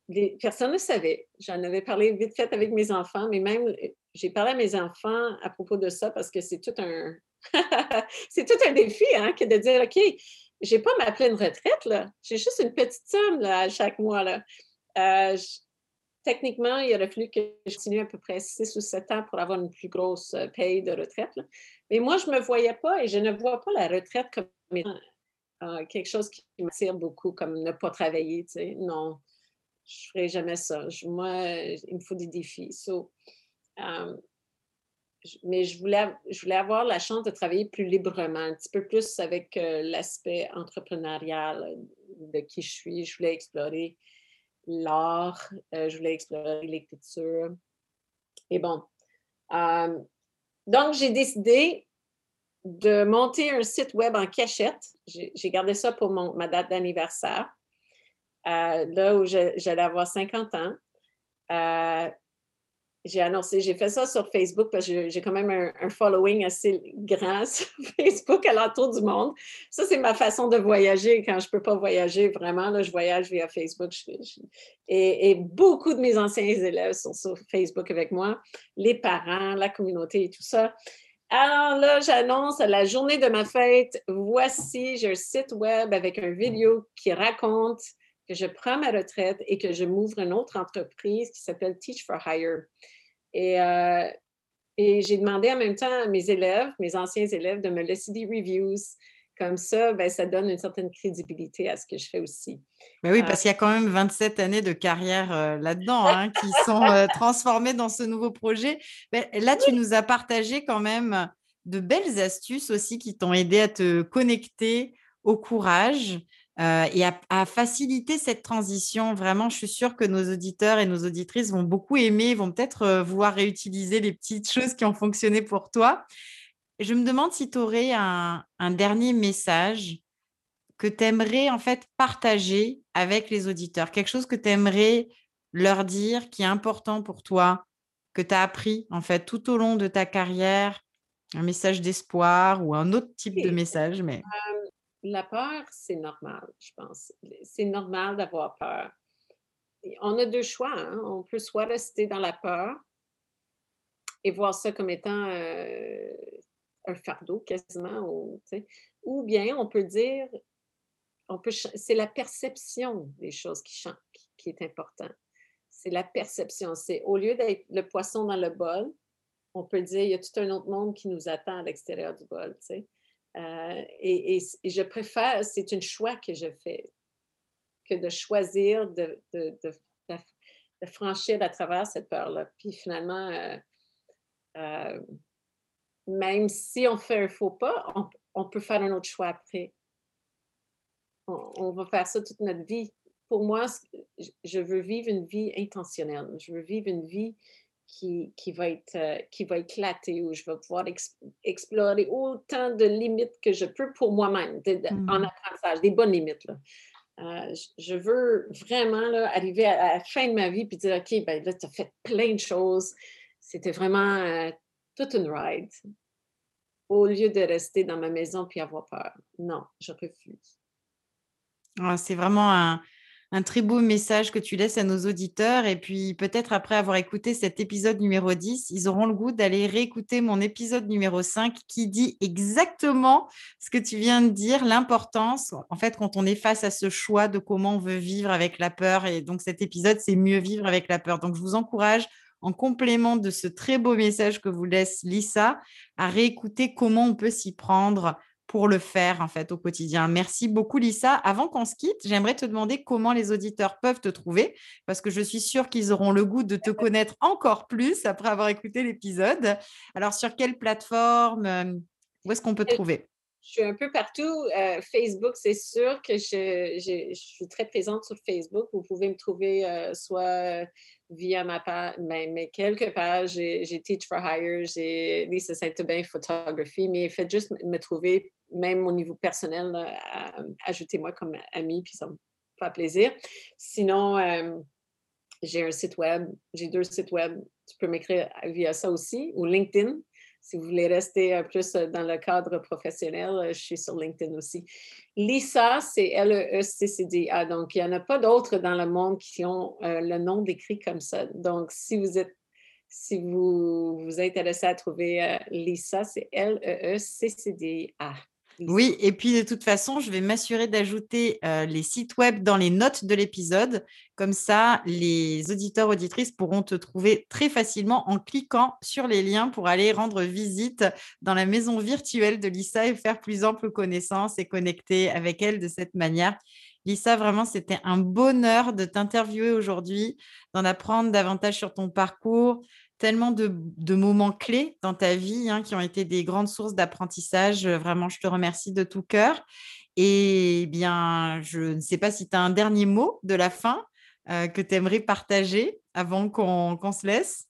les personnes le savaient. J'en avais parlé vite fait avec mes enfants, mais même j'ai parlé à mes enfants à propos de ça parce que c'est tout un c'est tout un défi, hein, que de dire OK, j'ai pas ma pleine retraite, là. J'ai juste une petite somme là, chaque mois. Là. Euh, techniquement, il aurait fallu que je continue à peu près 6 ou 7 ans pour avoir une plus grosse euh, paye de retraite. Mais moi, je ne me voyais pas et je ne vois pas la retraite comme euh, quelque chose qui m'attire beaucoup, comme ne pas travailler. Tu sais. Non, je ne ferai jamais ça. moi, il me faut des défis. Mais je voulais, je voulais avoir la chance de travailler plus librement, un petit peu plus avec euh, l'aspect entrepreneurial de qui je suis. Je voulais explorer l'art, euh, je voulais explorer l'écriture. Et bon, euh, donc j'ai décidé de monter un site web en cachette. J'ai gardé ça pour mon, ma date d'anniversaire, là où j'allais avoir 50 ans j'ai annoncé, j'ai fait ça sur Facebook parce que j'ai quand même un, following assez grand sur Facebook à l'entour du monde. Ça, c'est ma façon de voyager quand je ne peux pas voyager vraiment. Là, je voyage via Facebook. et, beaucoup de mes anciens élèves sont sur Facebook avec moi, les parents, la communauté et tout ça. Alors là, j'annonce la journée de ma fête. Voici, j'ai un site web avec une vidéo qui raconte que je prends ma retraite et que je m'ouvre une autre entreprise qui s'appelle Teach for Hire. Et, euh, et j'ai demandé en même temps à mes élèves, mes anciens élèves, de me laisser des reviews. Comme ça, ben, ça donne une certaine crédibilité à ce que je fais aussi. Mais oui, parce euh qu'il y a quand même 27 années de carrière euh, là-dedans hein, qui sont transformées dans ce nouveau projet. Mais là, tu nous as partagé quand même de belles astuces aussi qui t'ont aidé à te connecter au courage, euh, et à, faciliter cette transition. Vraiment, je suis sûre que nos auditeurs et nos auditrices vont beaucoup aimer, vont peut-être euh, vouloir réutiliser les petites choses qui ont fonctionné pour toi. Je me demande si tu aurais un, dernier message que tu aimerais en fait partager avec les auditeurs, quelque chose que tu aimerais leur dire qui est important pour toi, que tu as appris en fait tout au long de ta carrière, un message d'espoir ou un autre type de message. Mais... La peur, c'est normal, je pense. C'est normal d'avoir peur. on a deux choix. Hein. On peut soit rester dans la peur et voir ça comme étant euh, un fardeau quasiment, ou, ou bien on peut dire, c'est la perception des choses qui changent qui est important. C'est la perception. C'est au lieu d'être le poisson dans le bol, on peut dire il y a tout un autre monde qui nous attend à l'extérieur du bol. Euh, et, je préfère, c'est un choix que je fais, que de choisir de, franchir à travers cette peur-là. Puis finalement, euh, euh, même si on fait un faux pas, on, peut faire un autre choix après. On, on, va faire ça toute notre vie. Pour moi, je veux vivre une vie intentionnelle. Je veux vivre une vie qui, qui, va être, euh, qui va éclater, où je vais pouvoir explorer autant de limites que je peux pour moi-même en mmh. apprentissage, des bonnes limites. Là. Euh, je veux vraiment là, arriver à, la fin de ma vie et dire OK, ben là, tu as fait plein de choses. C'était vraiment euh, toute une ride. Au lieu de rester dans ma maison puis avoir peur. Non, je refuse. Ah, c'est vraiment un, un très beau message que tu laisses à nos auditeurs. Et puis peut-être après avoir écouté cet épisode numéro 10, ils auront le goût d'aller réécouter mon épisode numéro 5 qui dit exactement ce que tu viens de dire, l'importance, en fait, quand on est face à ce choix de comment on veut vivre avec la peur. Et donc cet épisode, c'est mieux vivre avec la peur. Donc je vous encourage en complément de ce très beau message que vous laisse Lisa, à réécouter comment on peut s'y prendre pour le faire en fait au quotidien. Merci beaucoup Lisa. Avant qu'on se quitte, j'aimerais te demander comment les auditeurs peuvent te trouver parce que je suis sûre qu'ils auront le goût de te connaître encore plus après avoir écouté l'épisode. Alors sur quelle plateforme euh, où est-ce qu'on peut te trouver? Je suis un peu partout. Euh, Facebook, c'est sûr que je, suis très présente sur Facebook. Vous pouvez me trouver euh, soit via ma page, mais, mais, quelques pages. J'ai Teach for Hire, j'ai Lisa Saint-Aubin Photography, mais faites juste me trouver, même au niveau personnel, ajoutez-moi comme ami, puis ça me fait plaisir. Sinon, euh, j'ai un site web, j'ai deux sites web. Tu peux m'écrire via ça aussi, ou LinkedIn. Si vous voulez rester euh, plus euh, dans le cadre professionnel, euh, je suis sur LinkedIn aussi. Lisa, c'est L-E-E-C-C-D-A. Donc, il n'y en a pas d'autres dans le monde qui ont le nom décrit comme ça. Donc, si vous êtes si vous vous intéressez à trouver Lisa, c'est L-E-E-C-C-D-A. Oui, et puis de toute façon, je vais m'assurer d'ajouter euh, les sites web dans les notes de l'épisode. Comme ça, les auditeurs, auditrices pourront te trouver très facilement en cliquant sur les liens pour aller rendre visite dans la maison virtuelle de Lisa et faire plus ample connaissance et connecter avec elle de cette manière. Lisa, vraiment, c'était un bonheur de t'interviewer aujourd'hui, d'en apprendre davantage sur ton parcours, tellement de, moments clés dans ta vie hein, qui ont été des grandes sources d'apprentissage. Euh, vraiment, je te remercie de tout cœur. Et bien, je ne sais pas si tu as un dernier mot de la fin euh, que tu aimerais partager avant qu'on se laisse.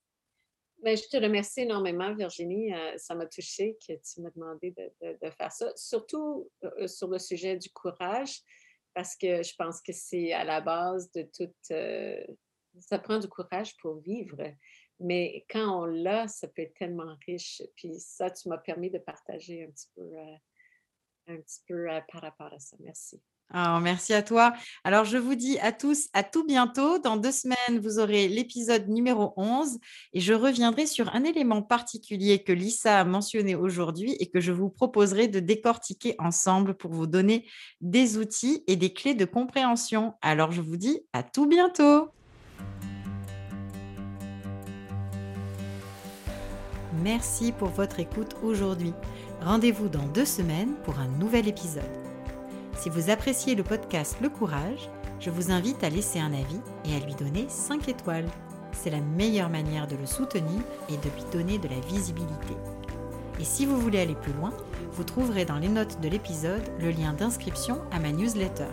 Ben, je te remercie énormément, Virginie. Euh, ça m'a touché que tu m'as demandé de, faire ça, surtout sur le sujet du courage, parce que je pense que c'est à la base de toute... ça prend du courage pour vivre. Mais quand on l'a, ça peut être tellement riche. Puis ça, tu m'as permis de partager un petit peu, euh, euh, par rapport à ça. Merci. Oh, merci à toi. Alors, je vous dis à tous à tout bientôt. Dans deux semaines, vous aurez l'épisode numéro 11 et je reviendrai sur un élément particulier que Lisa a mentionné aujourd'hui et que je vous proposerai de décortiquer ensemble pour vous donner des outils et des clés de compréhension. Alors, je vous dis à tout bientôt. Merci pour votre écoute aujourd'hui. Rendez-vous dans deux semaines pour un nouvel épisode. Si vous appréciez le podcast Le Courage, je vous invite à laisser un avis et à lui donner 5 étoiles. C'est la meilleure manière de le soutenir et de lui donner de la visibilité. Et si vous voulez aller plus loin, vous trouverez dans les notes de l'épisode le lien d'inscription à ma newsletter.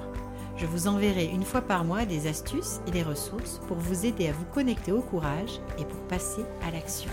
Je vous enverrai une fois par mois des astuces et des ressources pour vous aider à vous connecter au courage et pour passer à l'action.